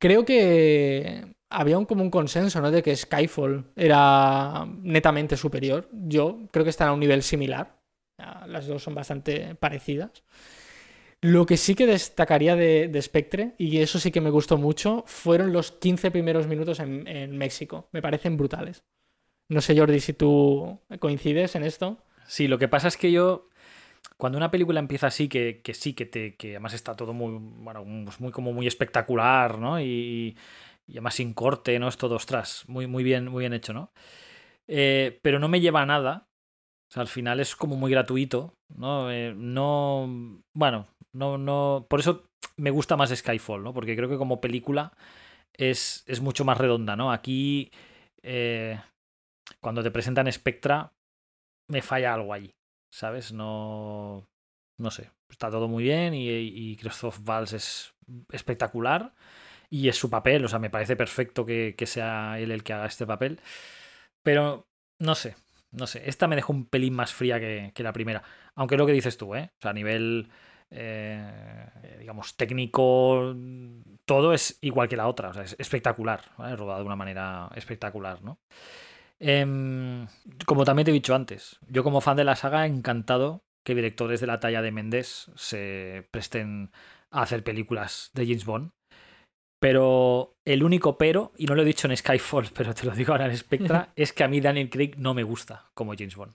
Creo que había un, como un consenso, ¿no? De que Skyfall era netamente superior. Yo creo que están a un nivel similar. Las dos son bastante parecidas. Lo que sí que destacaría de, de Spectre, y eso sí que me gustó mucho, fueron los 15 primeros minutos en, en México. Me parecen brutales. No sé, Jordi, si tú coincides en esto. Sí, lo que pasa es que yo, cuando una película empieza así, que, que sí, que, te, que además está todo muy, bueno, pues muy, como muy espectacular, ¿no? Y, y además sin corte, ¿no? Es todo, ostras, muy, muy, bien, muy bien hecho, ¿no? Eh, pero no me lleva a nada. Al final es como muy gratuito, ¿no? Eh, no, bueno, no, no, por eso me gusta más Skyfall, ¿no? Porque creo que como película es, es mucho más redonda, ¿no? Aquí, eh, cuando te presentan Spectra, me falla algo allí, ¿sabes? No, no sé, está todo muy bien y, y Christoph Waltz es espectacular y es su papel, o sea, me parece perfecto que, que sea él el que haga este papel, pero no sé, no sé, esta me dejó un pelín más fría que, que la primera, aunque lo que dices tú, ¿eh? O sea, a nivel, eh, digamos, técnico, todo es igual que la otra, o sea, es espectacular, ¿vale? de una manera espectacular, ¿no? Em, como también te he dicho antes, yo como fan de la saga, encantado que directores de la talla de Méndez se presten a hacer películas de James Bond. Pero el único pero, y no lo he dicho en Skyfall, pero te lo digo ahora en Spectra, es que a mí Daniel Craig no me gusta como James Bond.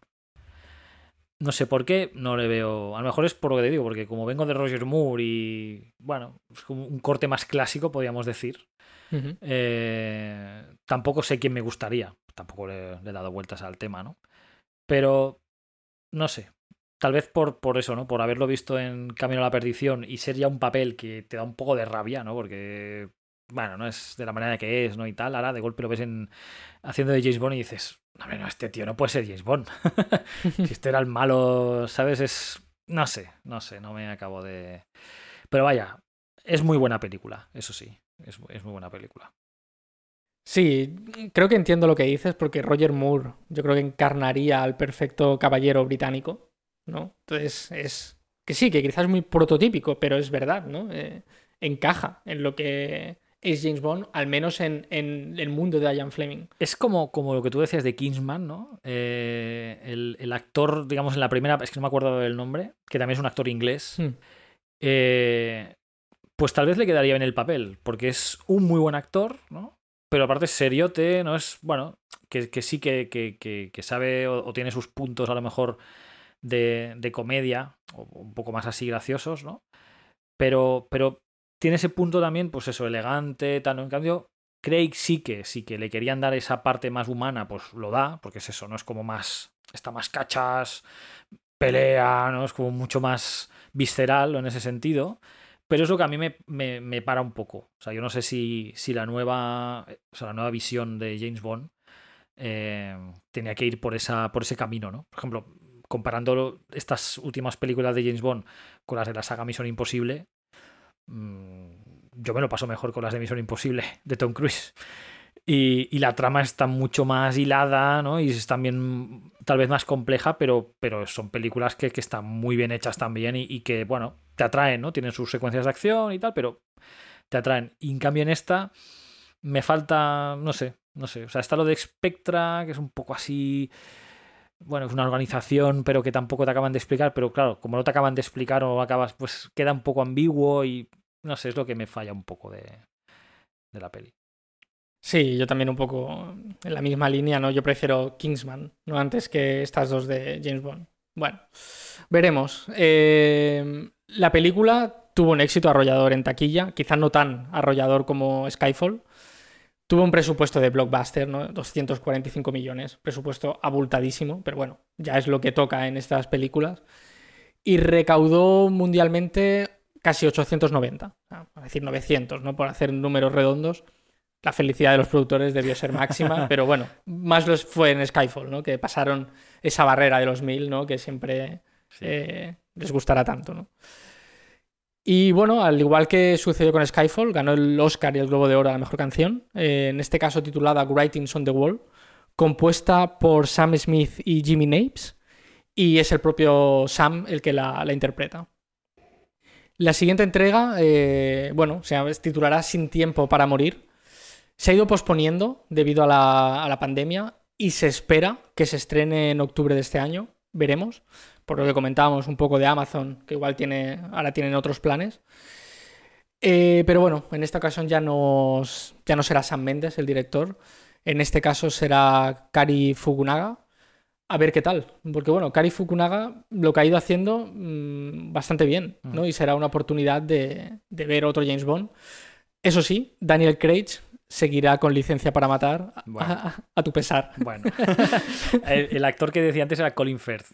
No sé por qué, no le veo. A lo mejor es por lo que te digo, porque como vengo de Roger Moore y. Bueno, es como un corte más clásico, podríamos decir. Eh, tampoco sé quién me gustaría. Tampoco le, le he dado vueltas al tema, ¿no? Pero no sé. tal vez por, por eso, ¿no? Por haberlo visto en Camino a la Perdición y ser ya un papel que te da un poco de rabia, ¿no? Porque, bueno, no es de la manera que es, ¿no? Y tal. Ahora de golpe lo ves en, haciendo de James Bond y dices, no, no, este tío no puede ser James Bond. si este era el malo, ¿sabes? Es. No sé, no sé, no me acabo de. Pero vaya, es muy buena película, eso sí. Es, es muy buena película. Sí, creo que entiendo lo que dices porque Roger Moore yo creo que encarnaría al perfecto caballero británico, ¿no? Entonces es que sí, que quizás es muy prototípico, pero es verdad, ¿no? Eh, encaja en lo que es James Bond, al menos en, el mundo de Ian Fleming. Es como, como lo que tú decías de Kingsman, ¿no? Eh, el, actor, digamos, en la primera, es que no me acuerdo del nombre, que también es un actor inglés, hmm. eh, pues tal vez le quedaría en el papel, porque es un muy buen actor, ¿no? Pero aparte es seriote, ¿no? Es, bueno, que, sí que, que, sabe o, tiene sus puntos a lo mejor de, de comedia, o un poco más así graciosos, ¿no? Pero, pero tiene ese punto también, pues eso, elegante, tal. En cambio, Craig sí que, sí que le querían dar esa parte más humana, pues lo da, porque es eso, no es como más. Está más cachas, pelea, ¿no? Es como mucho más visceral en ese sentido. Pero es lo que a mí me, me, para un poco. O sea, yo no sé si, si la nueva. O sea, la nueva visión de James Bond eh, tenía que ir por, esa, por ese camino, ¿no? Por ejemplo, comparando estas últimas películas de James Bond con las de la saga Misión Imposible, yo me lo paso mejor con las de Misión Imposible de Tom Cruise. Y, la trama está mucho más hilada, ¿no? Y es también tal vez más compleja, pero, son películas que, están muy bien hechas también y, que, bueno, te atraen, ¿no? Tienen sus secuencias de acción y tal, pero te atraen. Y en cambio en esta me falta, no sé, no sé. O sea, está lo de Spectra, que es un poco así bueno, es una organización, pero que tampoco te acaban de explicar, pero claro, como no te acaban de explicar o acabas, pues queda un poco ambiguo y no sé, es lo que me falla un poco de, de la peli. Sí, yo también un poco en la misma línea, ¿no? Yo prefiero Kingsman, ¿no? Antes que estas dos de James Bond. Bueno, veremos. Eh, la película tuvo un éxito arrollador en taquilla, quizás no tan arrollador como Skyfall. Tuvo un presupuesto de blockbuster, ¿no? 245 millones, presupuesto abultadísimo, pero bueno, ya es lo que toca en estas películas. Y recaudó mundialmente casi 890, es decir, 900, ¿no? Por hacer números redondos. La felicidad de los productores debió ser máxima, pero bueno, más los fue en Skyfall, ¿no? Que pasaron esa barrera de los mil, ¿no? Que siempre eh, les gustará tanto, ¿no? Y bueno, al igual que sucedió con Skyfall, ganó el Oscar y el Globo de Oro a la mejor canción, eh, en este caso titulada Writings on the Wall, compuesta por Sam Smith y Jimmy Napes, y es el propio Sam el que la interpreta. La siguiente entrega, eh, bueno, se titulará Sin tiempo para morir. Se ha ido posponiendo debido a la, pandemia y se espera que se estrene en octubre de este año. Veremos. Por lo que comentábamos un poco de Amazon, que igual tiene, ahora tienen otros planes. Eh, pero bueno, en esta ocasión ya, ya no será Sam Mendes el director. En este caso será Kari Fukunaga, a ver qué tal. Porque bueno, Kari Fukunaga lo que ha ido haciendo mm, bastante bien, ¿no? Y será una oportunidad de, ver otro James Bond. Eso sí, Daniel Craig seguirá con licencia para matar a, tu pesar. Bueno. el, actor que decía antes era Colin Firth.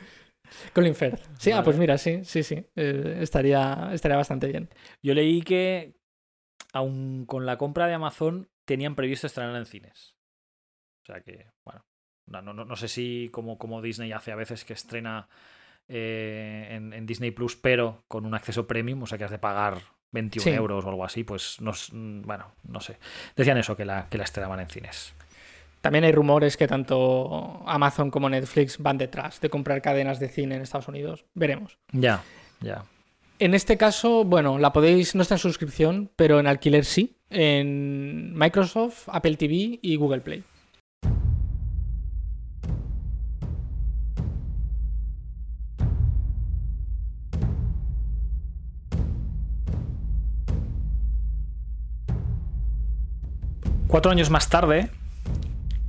Colin Firth. Sí, ah, pues mira, sí, sí, sí. Eh, estaría, estaría bastante bien. Yo leí que, aun con la compra de Amazon, tenían previsto estrenar en cines. O sea que, bueno, no, no, no sé si como, como, Disney hace a veces que estrena eh, en, Disney Plus, pero con un acceso premium, o sea que has de pagar 21 euros o algo así, pues no, bueno, no sé. Decían eso, que la, que la estrenaban en cines. También hay rumores que tanto Amazon como Netflix van detrás de comprar cadenas de cine en Estados Unidos. Veremos. Ya, ya. En este caso, bueno, la podéis, no está en suscripción, pero en alquiler sí, en Microsoft, Apple TV y Google Play. Cuatro años más tarde,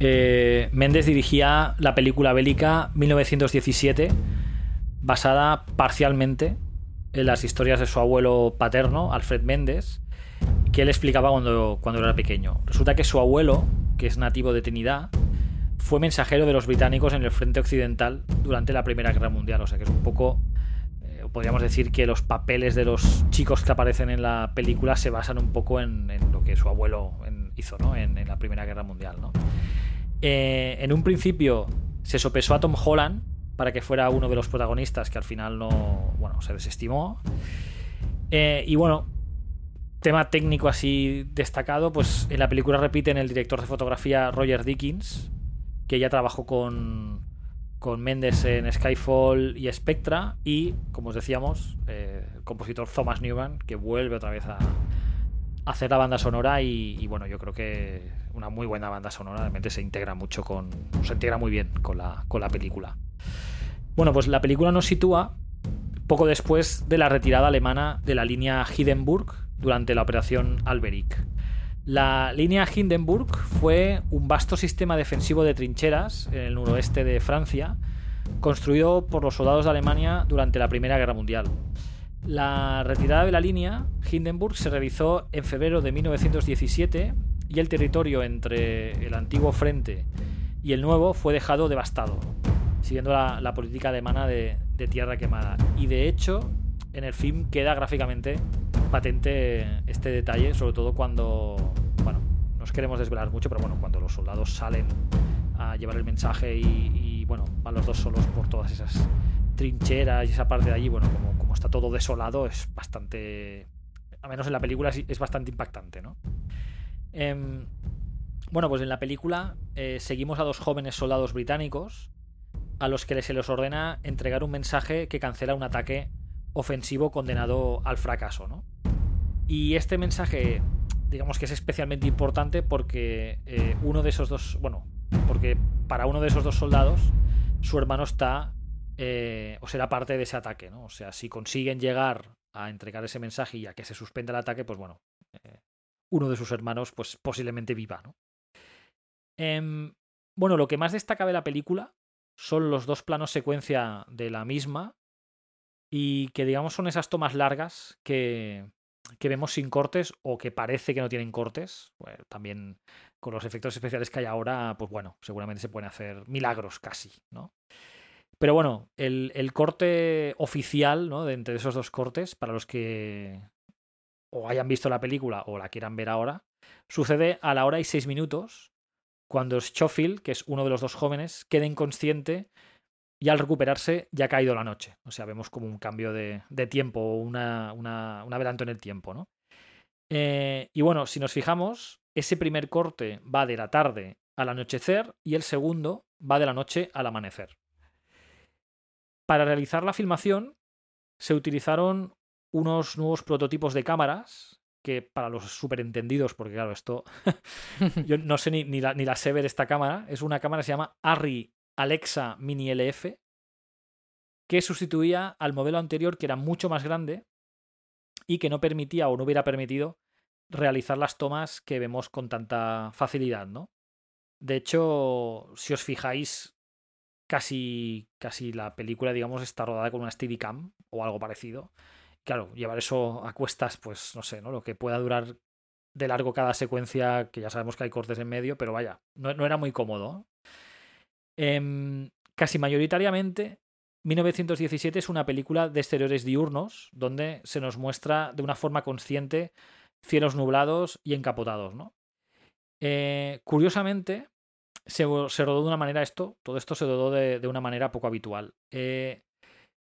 eh, Méndez dirigía la película bélica 1917, basada parcialmente en las historias de su abuelo paterno, Alfred Méndez, que él explicaba cuando, cuando era pequeño. Resulta que su abuelo, que es nativo de Trinidad, fue mensajero de los británicos en el frente occidental durante la Primera Guerra Mundial. O sea que es un poco, eh, podríamos decir que los papeles de los chicos que aparecen en la película se basan un poco en, lo que su abuelo hizo ¿no? en, la Primera Guerra Mundial. ¿no? Eh, en un principio se sopesó a Tom Holland para que fuera uno de los protagonistas, que al final no, bueno, se desestimó. Eh, y bueno, tema técnico así destacado, pues en la película repiten el director de fotografía Roger Dickens, que ya trabajó con, con Mendes en Skyfall y Spectra, y, como os decíamos, eh, el compositor Thomas Newman, que vuelve otra vez a, hacer la banda sonora y, bueno, yo creo que una muy buena banda sonora, realmente se integra mucho con, se integra muy bien con la, con la película. Bueno, pues la película nos sitúa poco después de la retirada alemana de la línea Hindenburg durante la operación Alberic. La línea Hindenburg fue un vasto sistema defensivo de trincheras en el noroeste de Francia, construido por los soldados de Alemania durante la Primera Guerra Mundial. La retirada de la línea Hindenburg se realizó en febrero de 1917 y el territorio entre el antiguo frente y el nuevo fue dejado devastado, siguiendo la, política alemana de, tierra quemada. Y de hecho, en el film queda gráficamente patente este detalle, sobre todo cuando, bueno, no os queremos desvelar mucho, pero bueno, cuando los soldados salen a llevar el mensaje y, bueno, van los dos solos por todas esas trincheras y esa parte de allí, bueno, como, como está todo desolado, es bastante, a menos en la película es bastante impactante, ¿no? Em, bueno, pues en la película eh, seguimos a dos jóvenes soldados británicos a los que se les ordena entregar un mensaje que cancela un ataque ofensivo condenado al fracaso, ¿no? Y este mensaje, digamos que es especialmente importante porque eh, uno de esos dos, bueno, porque para uno de esos dos soldados, su hermano está eh, o será parte de ese ataque, ¿no? O sea, si consiguen llegar a entregar ese mensaje y a que se suspenda el ataque, pues bueno, uno de sus hermanos pues posiblemente viva, ¿no? Em, bueno, lo que más destaca de la película son los dos planos secuencia de la misma y que digamos son esas tomas largas que, que vemos sin cortes o que parece que no tienen cortes. también con los efectos especiales que hay ahora, pues bueno, seguramente se pueden hacer milagros casi, ¿no? Pero bueno, el, el corte oficial, ¿no? De entre esos dos cortes, para los que o hayan visto la película o la quieran ver ahora, sucede a la hora y seis minutos, cuando Schofield, que es uno de los dos jóvenes, queda inconsciente y al recuperarse ya ha caído la noche. O sea, vemos como un cambio de, tiempo, una, una, un adelanto en el tiempo, ¿no? Eh, y bueno, si nos fijamos, ese primer corte va de la tarde al anochecer y el segundo va de la noche al amanecer. Para realizar la filmación se utilizaron unos nuevos prototipos de cámaras que para los superentendidos, porque claro, esto yo no sé ni, ni, la, ni sé ver esta cámara, es una cámara que se llama Arri Alexa Mini LF, que sustituía al modelo anterior que era mucho más grande y que no permitía o no hubiera permitido realizar las tomas que vemos con tanta facilidad, ¿no? De hecho, si os fijáis, casi, casi la película, digamos, está rodada con una Steadicam o algo parecido claro, llevar eso a cuestas, pues no sé, ¿no? Lo que pueda durar de largo cada secuencia, que ya sabemos que hay cortes en medio, pero vaya, no, era muy cómodo. Em, casi mayoritariamente, 1917 es una película de exteriores diurnos, donde se nos muestra de una forma consciente cielos nublados y encapotados, ¿no? Eh, curiosamente, se, rodó de una manera esto, todo esto se rodó de, una manera poco habitual. Eh,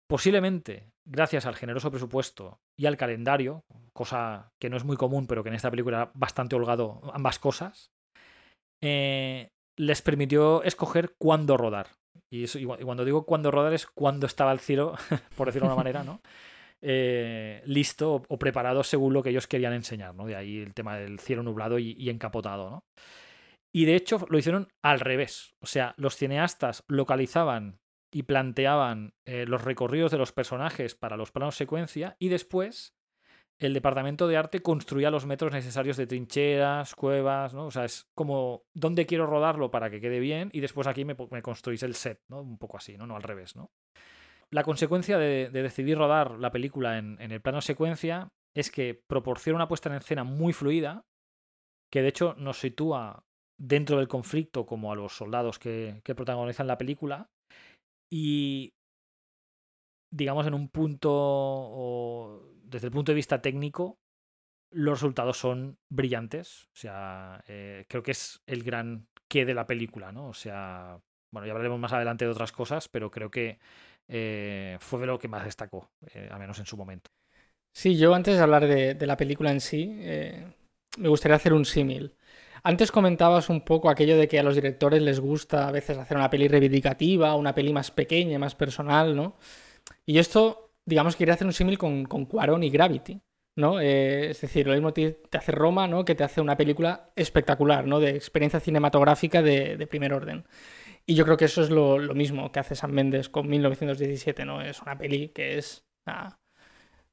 Posiblemente, gracias al generoso presupuesto y al calendario, cosa que no es muy común, pero que en esta película era bastante holgado ambas cosas, eh, les permitió escoger cuándo rodar. Y, cuando digo cuándo rodar es cuándo estaba el cielo, por decirlo de una manera, ¿no? Eh, listo o, preparado según lo que ellos querían enseñar, ¿no? De ahí el tema del cielo nublado y, y encapotado, ¿no? Y de hecho lo hicieron al revés. O sea, los cineastas localizaban y planteaban eh, los recorridos de los personajes para los planos secuencia y después el departamento de arte construía los metros necesarios de trincheras, cuevas, ¿no? O sea, es como dónde quiero rodarlo para que quede bien y después aquí me, construís el set, ¿no? Un poco así, ¿no? No al revés, ¿no? La consecuencia de, decidir rodar la película en, en, el plano secuencia es que proporciona una puesta en escena muy fluida, que de hecho nos sitúa dentro del conflicto como a los soldados que, que protagonizan la película. Y digamos, en un punto, desde el punto de vista técnico, los resultados son brillantes. O sea, eh, creo que es el gran qué de la película, ¿no? O sea, bueno, ya hablaremos más adelante de otras cosas, pero creo que eh, fue de lo que más destacó, eh, al menos en su momento. Sí, yo antes de hablar de, la película en sí, me gustaría hacer un símil. Antes comentabas un poco aquello de que a los directores les gusta a veces hacer una peli reivindicativa, una peli más pequeña, más personal, ¿no? Y esto, digamos, quería hacer un símil con, con Cuarón y Gravity. ¿no? Eh, es decir, lo mismo te, hace Roma, ¿no? Que te hace una película espectacular, ¿no? De experiencia cinematográfica de, primer orden. Y yo creo que eso es lo, mismo que hace Sam Mendes con 1917, ¿no? Es una peli que es...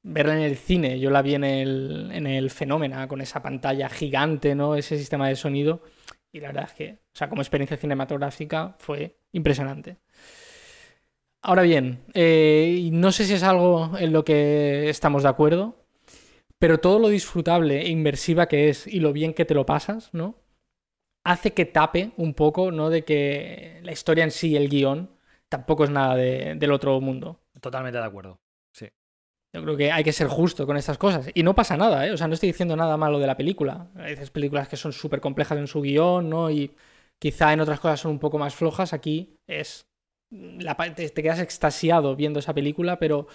verla en el cine, yo la vi en el, en el Fenómena, con esa pantalla gigante, ¿no? Ese sistema de sonido. Y la verdad es que, o sea, como experiencia cinematográfica fue impresionante. Ahora bien, eh, no sé si es algo en lo que estamos de acuerdo, pero todo lo disfrutable e inmersiva que es y lo bien que te lo pasas, ¿no? Hace que tape un poco, ¿no? De que la historia en sí, el guion, tampoco es nada del otro mundo. Totalmente de acuerdo. Yo creo que hay que ser justo con estas cosas. Y no pasa nada, ¿eh? O sea, no estoy diciendo nada malo de la película. Hay veces películas que son súper complejas en su guion, ¿no? Y quizá en otras cosas son un poco más flojas. Aquí es... La... te quedas extasiado viendo esa película, pero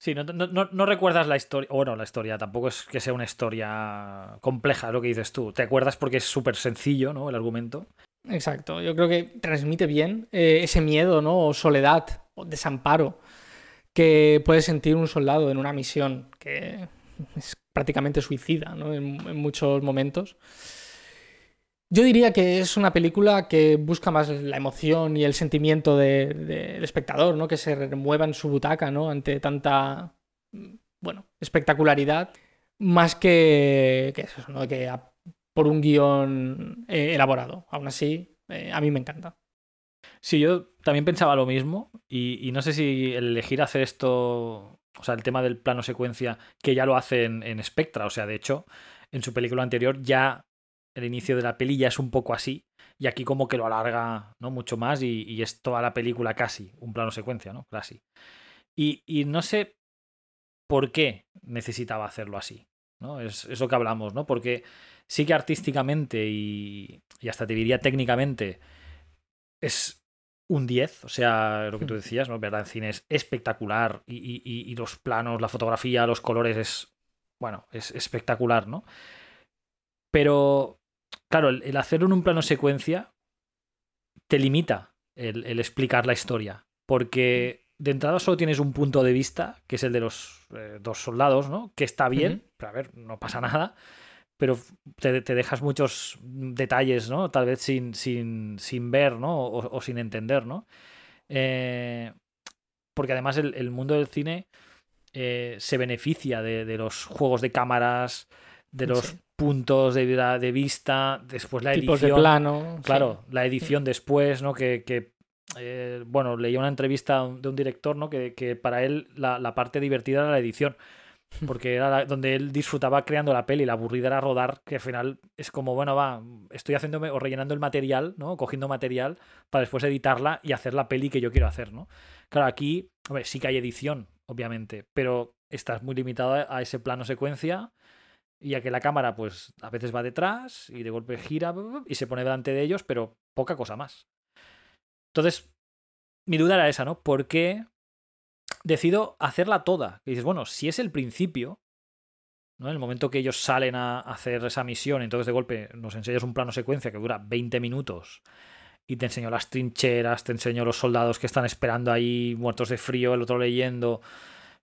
Sí, no, recuerdas la historia. Bueno, la historia tampoco es que sea una historia compleja, lo que dices tú. Te acuerdas porque es súper sencillo, ¿no? El argumento. Exacto. Yo creo que transmite bien eh, ese miedo, ¿no? O soledad, o desamparo que puede sentir un soldado en una misión que es prácticamente suicida, ¿no? en muchos momentos. Yo diría que es una película que busca más la emoción y el sentimiento del espectador, ¿no? Que se remueva en su butaca, ¿no? Ante tanta, bueno, espectacularidad, más que, que eso, ¿no? Que por un guion eh, elaborado. Aún así, eh, a mí me encanta. Sí, yo también pensaba lo mismo y, no sé si elegir hacer esto, o sea, el tema del plano secuencia, que ya lo hace en, en Spectra, o sea, de hecho, en su película anterior ya el inicio de la peli ya es un poco así. Y aquí como que lo alarga ¿no? mucho más y, es toda la película casi, un plano secuencia, ¿no? Casi. Y, y no sé por qué necesitaba hacerlo así. ¿no? Es, eso que hablamos, ¿no? Porque sí que artísticamente y, y hasta te diría técnicamente es un 10, o sea, lo que tú hmm. decías, ¿no? Verdad, en cine es espectacular y, y, y, los planos, la fotografía, los colores es, bueno, es espectacular, ¿no? Pero claro, el, hacerlo en un plano secuencia te limita el, explicar la historia. Porque de entrada solo tienes un punto de vista, que es el de los eh, dos soldados, ¿no? Que está bien, pero a ver, no pasa nada. Pero te, dejas muchos detalles, ¿no? Tal vez sin, sin, sin ver, ¿no? O, sin entender, ¿no? Eh, porque además el, mundo del cine eh, se beneficia de, los juegos de cámaras, de los puntos de, de vista, después la Tipos edición. de plano. Claro, la edición después, ¿no? Que, que eh, bueno, leía una entrevista de un director, ¿no? Que, que para él la, la, parte divertida era la edición. Porque era donde él disfrutaba creando la peli, la aburrida era rodar, que al final es como, bueno, va, estoy haciéndome o rellenando el material, ¿no? Cogiendo material para después editarla y hacer la peli que yo quiero hacer, ¿no? Claro, aquí, hombre, sí que hay edición, obviamente, pero estás muy limitado a ese plano secuencia y a que la cámara, pues, a veces va detrás y de golpe gira y se pone delante de ellos, pero poca cosa más. Entonces, mi duda era esa, ¿no? ¿Por qué decido hacerla toda? Y dices, bueno, si es el principio, ¿no? El momento que ellos salen a hacer esa misión, entonces de golpe nos enseñas un plano secuencia que dura 20 minutos y te enseño las trincheras, te enseño los soldados que están esperando ahí muertos de frío, el otro leyendo,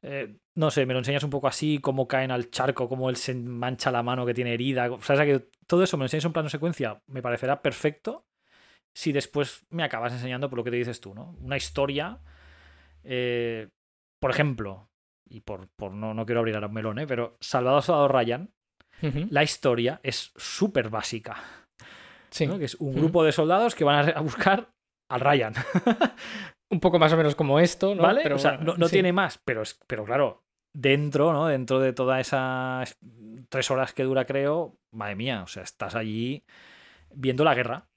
eh, no sé, me lo enseñas un poco así, cómo caen al charco, cómo él se mancha la mano que tiene herida. O sea, que todo eso me lo enseñas en plano secuencia, me parecerá perfecto si después me acabas enseñando por lo que te dices tú, ¿no? Una historia, eh, por ejemplo, y por, por no, no quiero abrir a los melones, ¿eh? pero Salvador Soldado Ryan, la historia es súper básica. Sí. Que es un grupo de soldados que van a buscar al Ryan. un poco más o menos como esto, ¿no? ¿Vale? Pero, o sea, no, tiene más, pero, pero claro, dentro, ¿no? Dentro de todas esas tres horas que dura, creo, madre mía, o sea, estás allí viendo la guerra.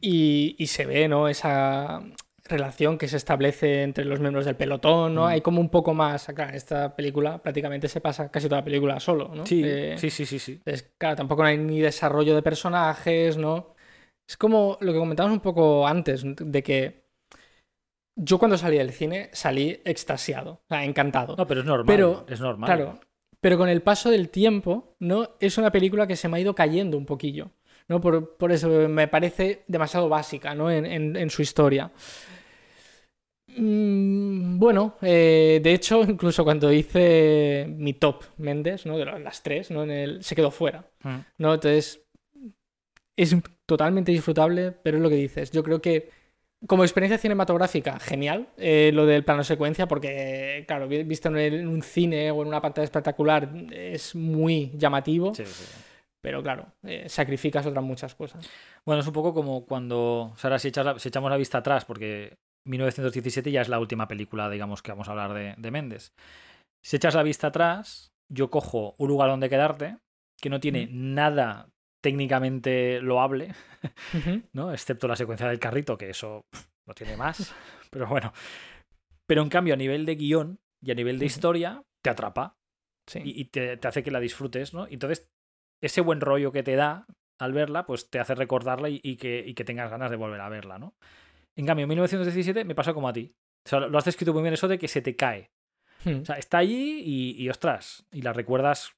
Y, y se ve, ¿no? Esa relación que se establece entre los miembros del pelotón, ¿no? Mm. Hay como un poco más, claro, en esta película prácticamente se pasa casi toda la película solo, ¿no? Sí, Eh, sí, sí, sí, sí. entonces, claro, tampoco hay ni desarrollo de personajes, ¿no? Es como lo que comentábamos un poco antes, de que yo cuando salí del cine salí extasiado, o sea, encantado. No, pero es normal. Pero, es normal. Claro, pero con el paso del tiempo, ¿no? Es una película que se me ha ido cayendo un poquillo, ¿no? Por, por eso me parece demasiado básica, ¿no? En, en- en su historia. Mm, bueno, eh, de hecho, incluso cuando hice mi top Méndez, ¿no? De las tres, ¿no? En el, se quedó fuera, Mm. ¿no? Entonces, es totalmente disfrutable, pero es lo que dices. Yo creo que como experiencia cinematográfica, genial, eh, lo del plano secuencia, porque, claro, vi- visto en, el- en un cine o en una pantalla espectacular es muy llamativo, Sí, sí. pero claro, eh, sacrificas otras muchas cosas. Bueno, es un poco como cuando. O sea, ahora si, echas la- si echamos la vista atrás, porque 1917 ya es la última película, digamos, que vamos a hablar de, de Méndez. Si echas la vista atrás, yo cojo un lugar donde quedarte, que no tiene nada técnicamente loable. ¿no? Excepto la secuencia del carrito, que eso pff, no tiene más. Pero bueno. Pero en cambio, a nivel de guion y a nivel de historia, te atrapa Sí. y, y te, te hace que la disfrutes, ¿no? Entonces, ese buen rollo que te da al verla, pues te hace recordarla y, y que, y que tengas ganas de volver a verla, ¿no? En cambio, en 1917 me pasa como a ti. O sea, lo has descrito muy bien eso de que se te cae. Hmm. O sea, está allí y, y, ostras, y la recuerdas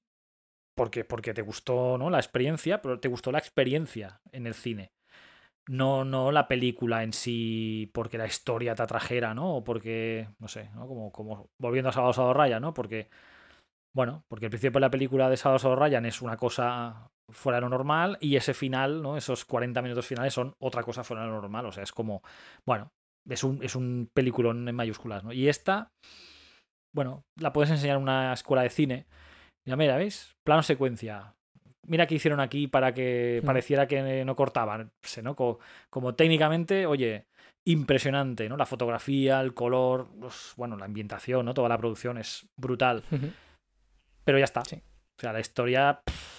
porque, porque te gustó ¿no? la experiencia, pero te gustó la experiencia en el cine. No, no la película en sí, porque la historia te atrajera, ¿no? O porque, no sé, ¿no? Como, como volviendo a Sábado Sábado Ryan, ¿no? Porque, bueno, porque el principio de la película de Sábado Sábado Ryan es una cosa fuera de lo normal y ese final, ¿no? Esos 40 minutos finales son otra cosa fuera de lo normal. O sea, es como, bueno, es un, es un peliculón en mayúsculas, ¿no? Y esta, bueno, la puedes enseñar en una escuela de cine. Mira, mira, ¿veis? Plano secuencia. Mira qué hicieron aquí para que Hmm. pareciera que no cortaban. No. Como, como técnicamente, oye, impresionante, ¿no? La fotografía, el color, los- bueno, la ambientación, ¿no? Toda la producción es brutal. Pero ya está. Sí. O sea, la historia pff,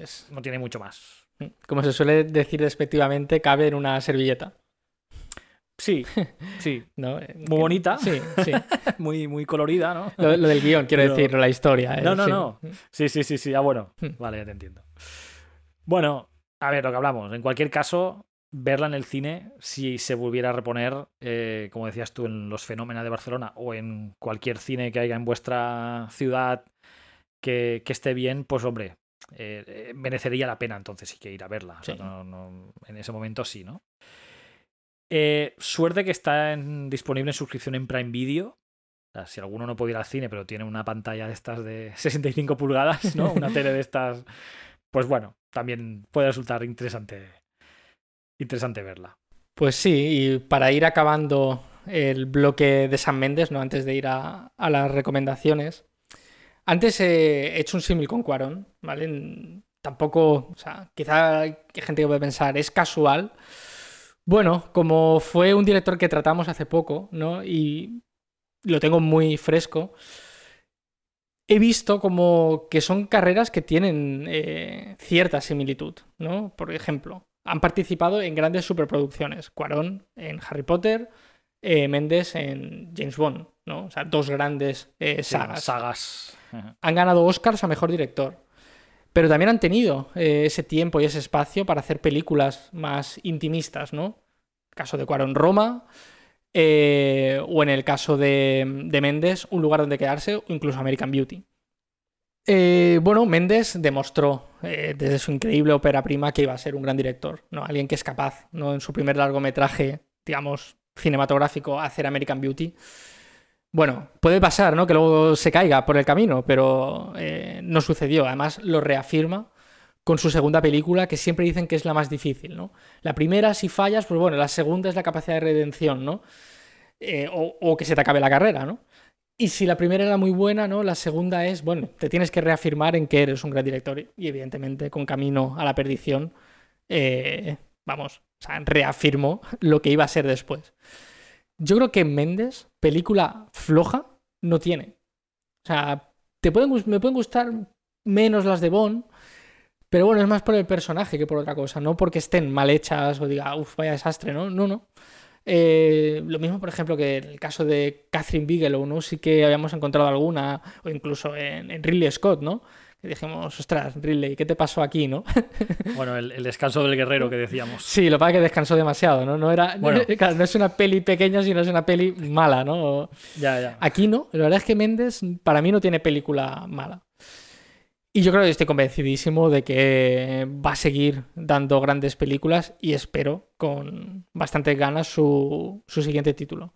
es- no tiene mucho más. como se suele decir despectivamente, cabe en una servilleta. Sí, sí. ¿no? Eh, Muy bonita. Sí, sí. Muy, muy colorida, ¿no? Lo, lo del guion, quiero Pero- decir, no la historia. eh, No, no, sí. no. Sí, sí, sí, sí. Ah, bueno. Hmm. Vale, ya te entiendo. Bueno, a ver, lo que hablamos. En cualquier caso, verla en el cine, si se volviera a reponer, eh, como decías tú, en los fenómenos de Barcelona o en cualquier cine que haya en vuestra ciudad que, que esté bien, pues hombre, eh, merecería la pena entonces sí que ir a verla. O sea, Sí. no- no- en ese momento sí, ¿no? Eh, suerte que está en- disponible en suscripción en Prime Video. O sea, si alguno no puede ir al cine, pero tiene una pantalla de estas de 65 pulgadas, ¿no? Una tele de estas, pues bueno, también puede resultar interesante, interesante verla. Pues sí, y para ir acabando el bloque de San Méndez, ¿no? Antes de ir a, a las recomendaciones. Antes he hecho un símil con Cuarón, ¿vale? Tampoco, o sea, quizá hay gente que puede pensar, es casual. Bueno, como fue un director que tratamos hace poco, ¿no? Y lo tengo muy fresco. He visto como que son carreras que tienen eh, cierta similitud, ¿no? Por ejemplo, han participado en grandes superproducciones. Cuarón en Harry Potter, eh, Méndez en James Bond, ¿no? O sea, dos grandes eh, Sí, sagas. sagas. Han ganado Oscars a Mejor Director. Pero también han tenido eh, ese tiempo y ese espacio para hacer películas más intimistas, ¿no? caso de Cuarón, Roma. eh, o en el caso de, de Méndez, Un lugar donde quedarse, o incluso American Beauty. Eh, bueno, Méndez demostró eh, desde su increíble ópera prima que iba a ser un gran director, ¿no? Alguien que es capaz, ¿no? En su primer largometraje, digamos, cinematográfico, hacer American Beauty. Bueno, puede pasar, ¿no? Que luego se caiga por el camino, pero eh, no sucedió. Además, lo reafirma con su segunda película, que siempre dicen que es la más difícil, ¿no? La primera, si fallas, pues bueno, la segunda es la capacidad de redención, ¿no? Eh, o, o que se te acabe la carrera, ¿no? Y si la primera era muy buena, ¿no? La segunda es, bueno, te tienes que reafirmar en que eres un gran director. Y evidentemente, con Camino a la Perdición, eh, vamos, o sea, reafirmó lo que iba a ser después. Yo creo que Méndez, película floja, no tiene. O sea, te pueden, me pueden gustar menos las de Bond, Pero bueno, es más por el personaje que por otra cosa, no porque estén mal hechas o diga, uff, vaya desastre, ¿no? No, no. Eh, lo mismo, por ejemplo, que el caso de Catherine Bigelow, ¿no? Sí que habíamos encontrado alguna, o incluso en, en Ridley Scott, ¿no? Que dijimos, ostras, Ridley, ¿qué te pasó aquí, no? Bueno, el, el descanso del guerrero que decíamos. sí, lo que pasa es que descansó demasiado, ¿no? No, era, Bueno. claro, no es una peli pequeña, sino es una peli mala, ¿no? Ya, ya. Aquí no, la verdad es que Méndez para mí no tiene película mala. Y yo creo que estoy convencidísimo de que va a seguir dando grandes películas y espero con bastantes ganas su, su siguiente título.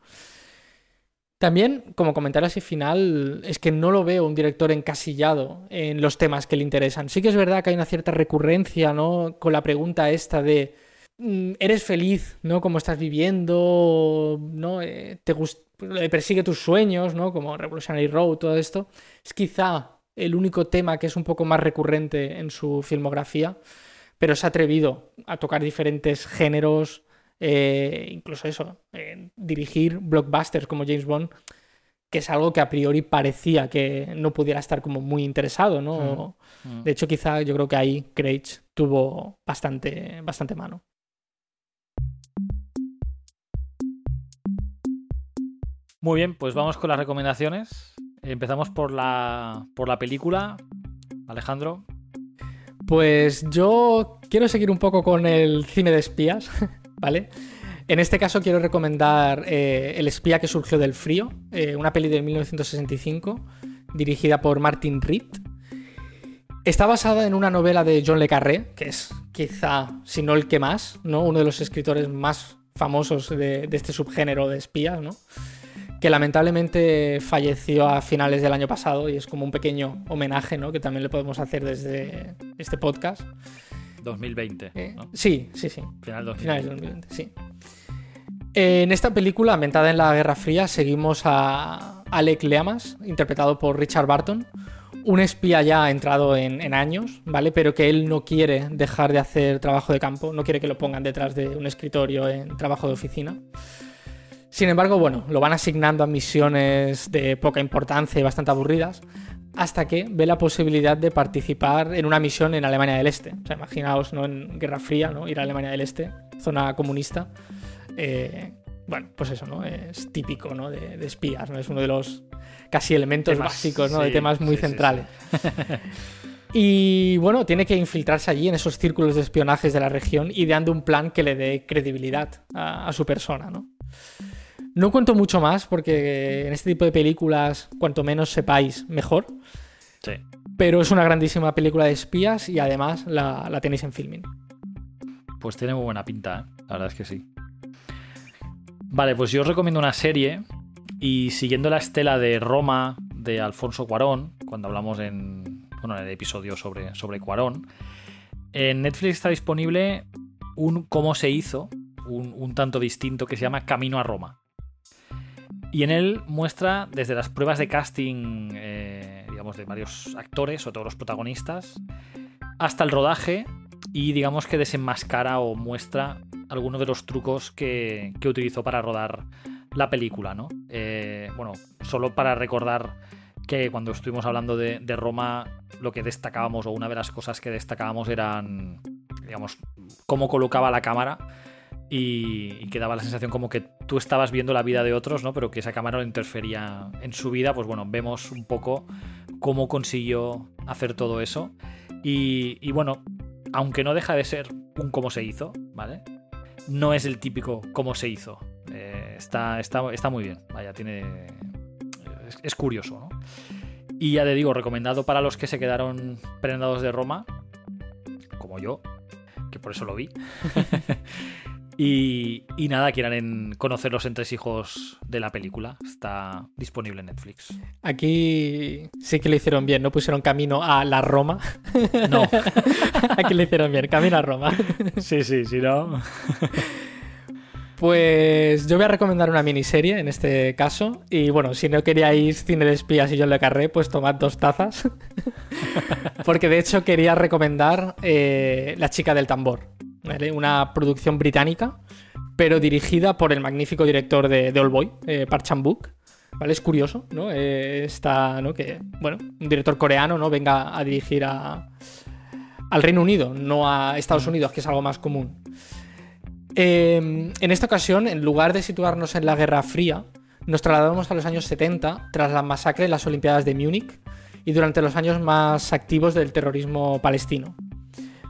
También, como comentario así final, es que no lo veo un director encasillado en los temas que le interesan. Sí que es verdad que hay una cierta recurrencia, ¿no? Con la pregunta esta de mm, ¿eres feliz, ¿no? Como estás viviendo, ¿no? Eh, ¿Te persigue tus sueños, ¿no? Como Revolutionary Road, todo esto. Es quizá el único tema que es un poco más recurrente en su filmografía, pero se ha atrevido a tocar diferentes géneros, eh, incluso eso, eh, dirigir blockbusters como James Bond, que es algo que a priori parecía que no pudiera estar como muy interesado, ¿no? Mm. De hecho, quizá yo creo que ahí Craig tuvo bastante, bastante mano. Muy bien, pues vamos con las recomendaciones. Empezamos por la, por la película. Alejandro. Pues yo quiero seguir un poco con el cine de espías, En este caso quiero recomendar eh, El espía que surgió del frío, eh, una peli de 1965 dirigida por Martin Reed. Está basada en una novela de John Le Carré, que es quizá, si no el que más, ¿no? uno de los escritores más famosos de, de este subgénero de espías, ¿no? que lamentablemente falleció a finales del año pasado y es como un pequeño homenaje ¿no? que también le podemos hacer desde este podcast. 2020. Eh, ¿no? Sí, sí, sí. Final 2020. Finales de 2020, sí. Eh, En esta película, ambientada en la Guerra Fría, seguimos a Alec Leamas, interpretado por Richard Barton, un espía ya entrado en, en años, ¿vale? Pero que él no quiere dejar de hacer trabajo de campo, no quiere que lo pongan detrás de un escritorio en trabajo de oficina. Sin embargo, bueno, lo van asignando a misiones de poca importancia y bastante aburridas, hasta que ve la posibilidad de participar en una misión en Alemania del Este. O sea, imaginaos, ¿no? En Guerra Fría, ¿no? Ir a Alemania del Este, zona comunista. Eh, bueno, pues eso, ¿no? Es típico, ¿no? De, de espías, ¿no? Es uno de los casi elementos Temas, básicos, ¿no? de sí, temas muy sí, sí, centrales. Y bueno, tiene que infiltrarse allí en esos círculos de espionajes de la región, ideando un plan que le dé credibilidad a, a su persona, ¿no? No cuento mucho más porque en este tipo de películas, cuanto menos sepáis, mejor. Sí. Pero es una grandísima película de espías y además la, la tenéis en filming. Pues tiene muy buena pinta, ¿eh? la verdad es que sí. Vale, pues yo os recomiendo una serie y siguiendo la estela de Roma de Alfonso Cuarón, cuando hablamos en, bueno, en el episodio sobre, sobre Cuarón, en Netflix está disponible un cómo se hizo, un, un tanto distinto que se llama Camino a Roma. Y en él muestra desde las pruebas de casting, eh, digamos, de varios actores o todos los protagonistas, hasta el rodaje y digamos que desenmascara o muestra algunos de los trucos que, que utilizó para rodar la película, ¿no? Eh, bueno, solo para recordar que cuando estuvimos hablando de, de Roma, lo que destacábamos, o una de las cosas que destacábamos eran, digamos, cómo colocaba la cámara y, que daba la sensación como que tú estabas viendo la vida de otros, ¿no? Pero que esa cámara no interfería en su vida, pues bueno, vemos un poco cómo consiguió hacer todo eso. Y, y bueno, aunque no deja de ser un cómo se hizo, ¿vale? No es el típico cómo se hizo. Eh, está, está, está muy bien, vaya, tiene... Es, es curioso, ¿no? Y ya te digo, recomendado para los que se quedaron prendados de Roma, como yo, que por eso lo vi. y, y nada, quieran conocer los entresijos de la película. Está disponible en Netflix. Aquí sí que lo hicieron bien, no pusieron camino a la Roma. No, Aquí lo hicieron bien, camino a Roma. sí, sí, sí, no. Pues yo voy a recomendar una miniserie en este caso. Y bueno, si no queríais cine de espías y yo le carré, pues tomad dos tazas. Porque de hecho quería recomendar eh, La chica del tambor. ¿Vale? Una producción británica, pero dirigida por el magnífico director de, de All Boy, eh, Park Chan-wook. ¿Vale? Es curioso, ¿no? Eh, está, ¿no? Que, bueno, un director coreano, ¿no? Venga a dirigir a, al Reino Unido, no a Estados Unidos, que es algo más común. Eh, en esta ocasión, en lugar de situarnos en la Guerra Fría, nos trasladamos a los años 70 tras la masacre en las Olimpiadas de Múnich y durante los años más activos del terrorismo palestino.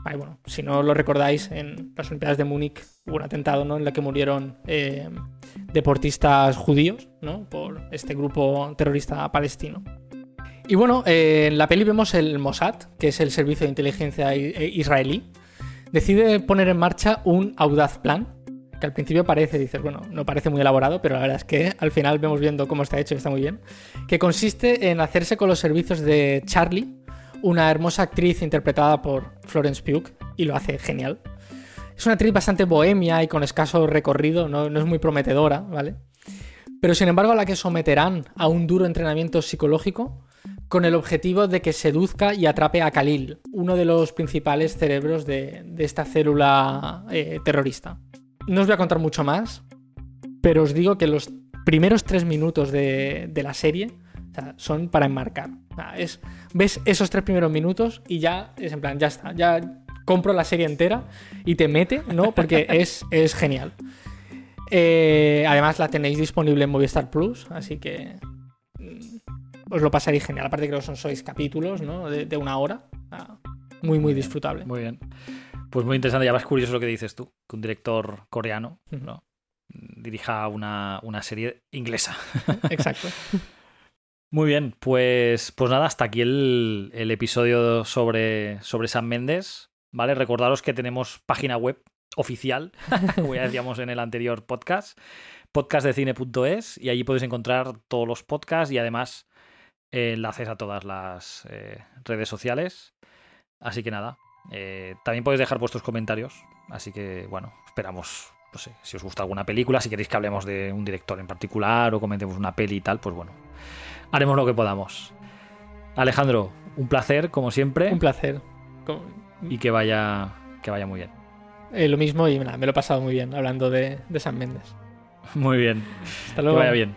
Bueno, si no lo recordáis, en las Olimpiadas de Múnich hubo un atentado ¿no? en el que murieron eh, deportistas judíos ¿no? por este grupo terrorista palestino. Y bueno, eh, en la peli vemos el Mossad, que es el servicio de inteligencia israelí, decide poner en marcha un audaz plan, que al principio parece, dices, bueno, no parece muy elaborado, pero la verdad es que al final vemos viendo cómo está hecho y está muy bien, que consiste en hacerse con los servicios de Charlie, una hermosa actriz interpretada por Florence Pugh, y lo hace genial. Es una actriz bastante bohemia y con escaso recorrido, no, es muy prometedora, ¿vale? Pero sin embargo a la que someterán a un duro entrenamiento psicológico con el objetivo de que seduzca y atrape a Khalil, uno de los principales cerebros de, esta célula eh, terrorista. No os voy a contar mucho más, pero os digo que los primeros tres minutos de, la serie son para enmarcar. es, ves esos tres primeros minutos y ya es en plan, ya está, ya compro la serie entera y te mete, ¿no? Porque es, es genial. Eh, además la tenéis disponible en Movistar Plus, así que os lo pasaréis genial. Aparte que son seis capítulos, ¿no? De, una hora. Muy, muy disfrutable. Muy bien. Pues muy interesante, ya vas curioso lo que dices tú, que un director coreano ¿no? dirija una, serie inglesa. Exacto. Muy bien, pues, pues nada, hasta aquí el, episodio sobre, sobre San Méndez. ¿Vale? Recordaros que tenemos página web oficial, como ya decíamos en el anterior podcast, podcastdecine.es, y allí podéis encontrar todos los podcasts y además enlaces a todas las eh, redes sociales. Así que nada, eh, también podéis dejar vuestros comentarios. Así que bueno, esperamos, no sé, si os gusta alguna película, si queréis que hablemos de un director en particular o comentemos una peli y tal, pues bueno, haremos lo que podamos. Alejandro, un placer, como siempre. Un placer. Y que vaya, que vaya muy bien. Eh, lo mismo y me lo he pasado muy bien hablando de, de San Méndez. Muy bien. Hasta luego. Que vaya bien.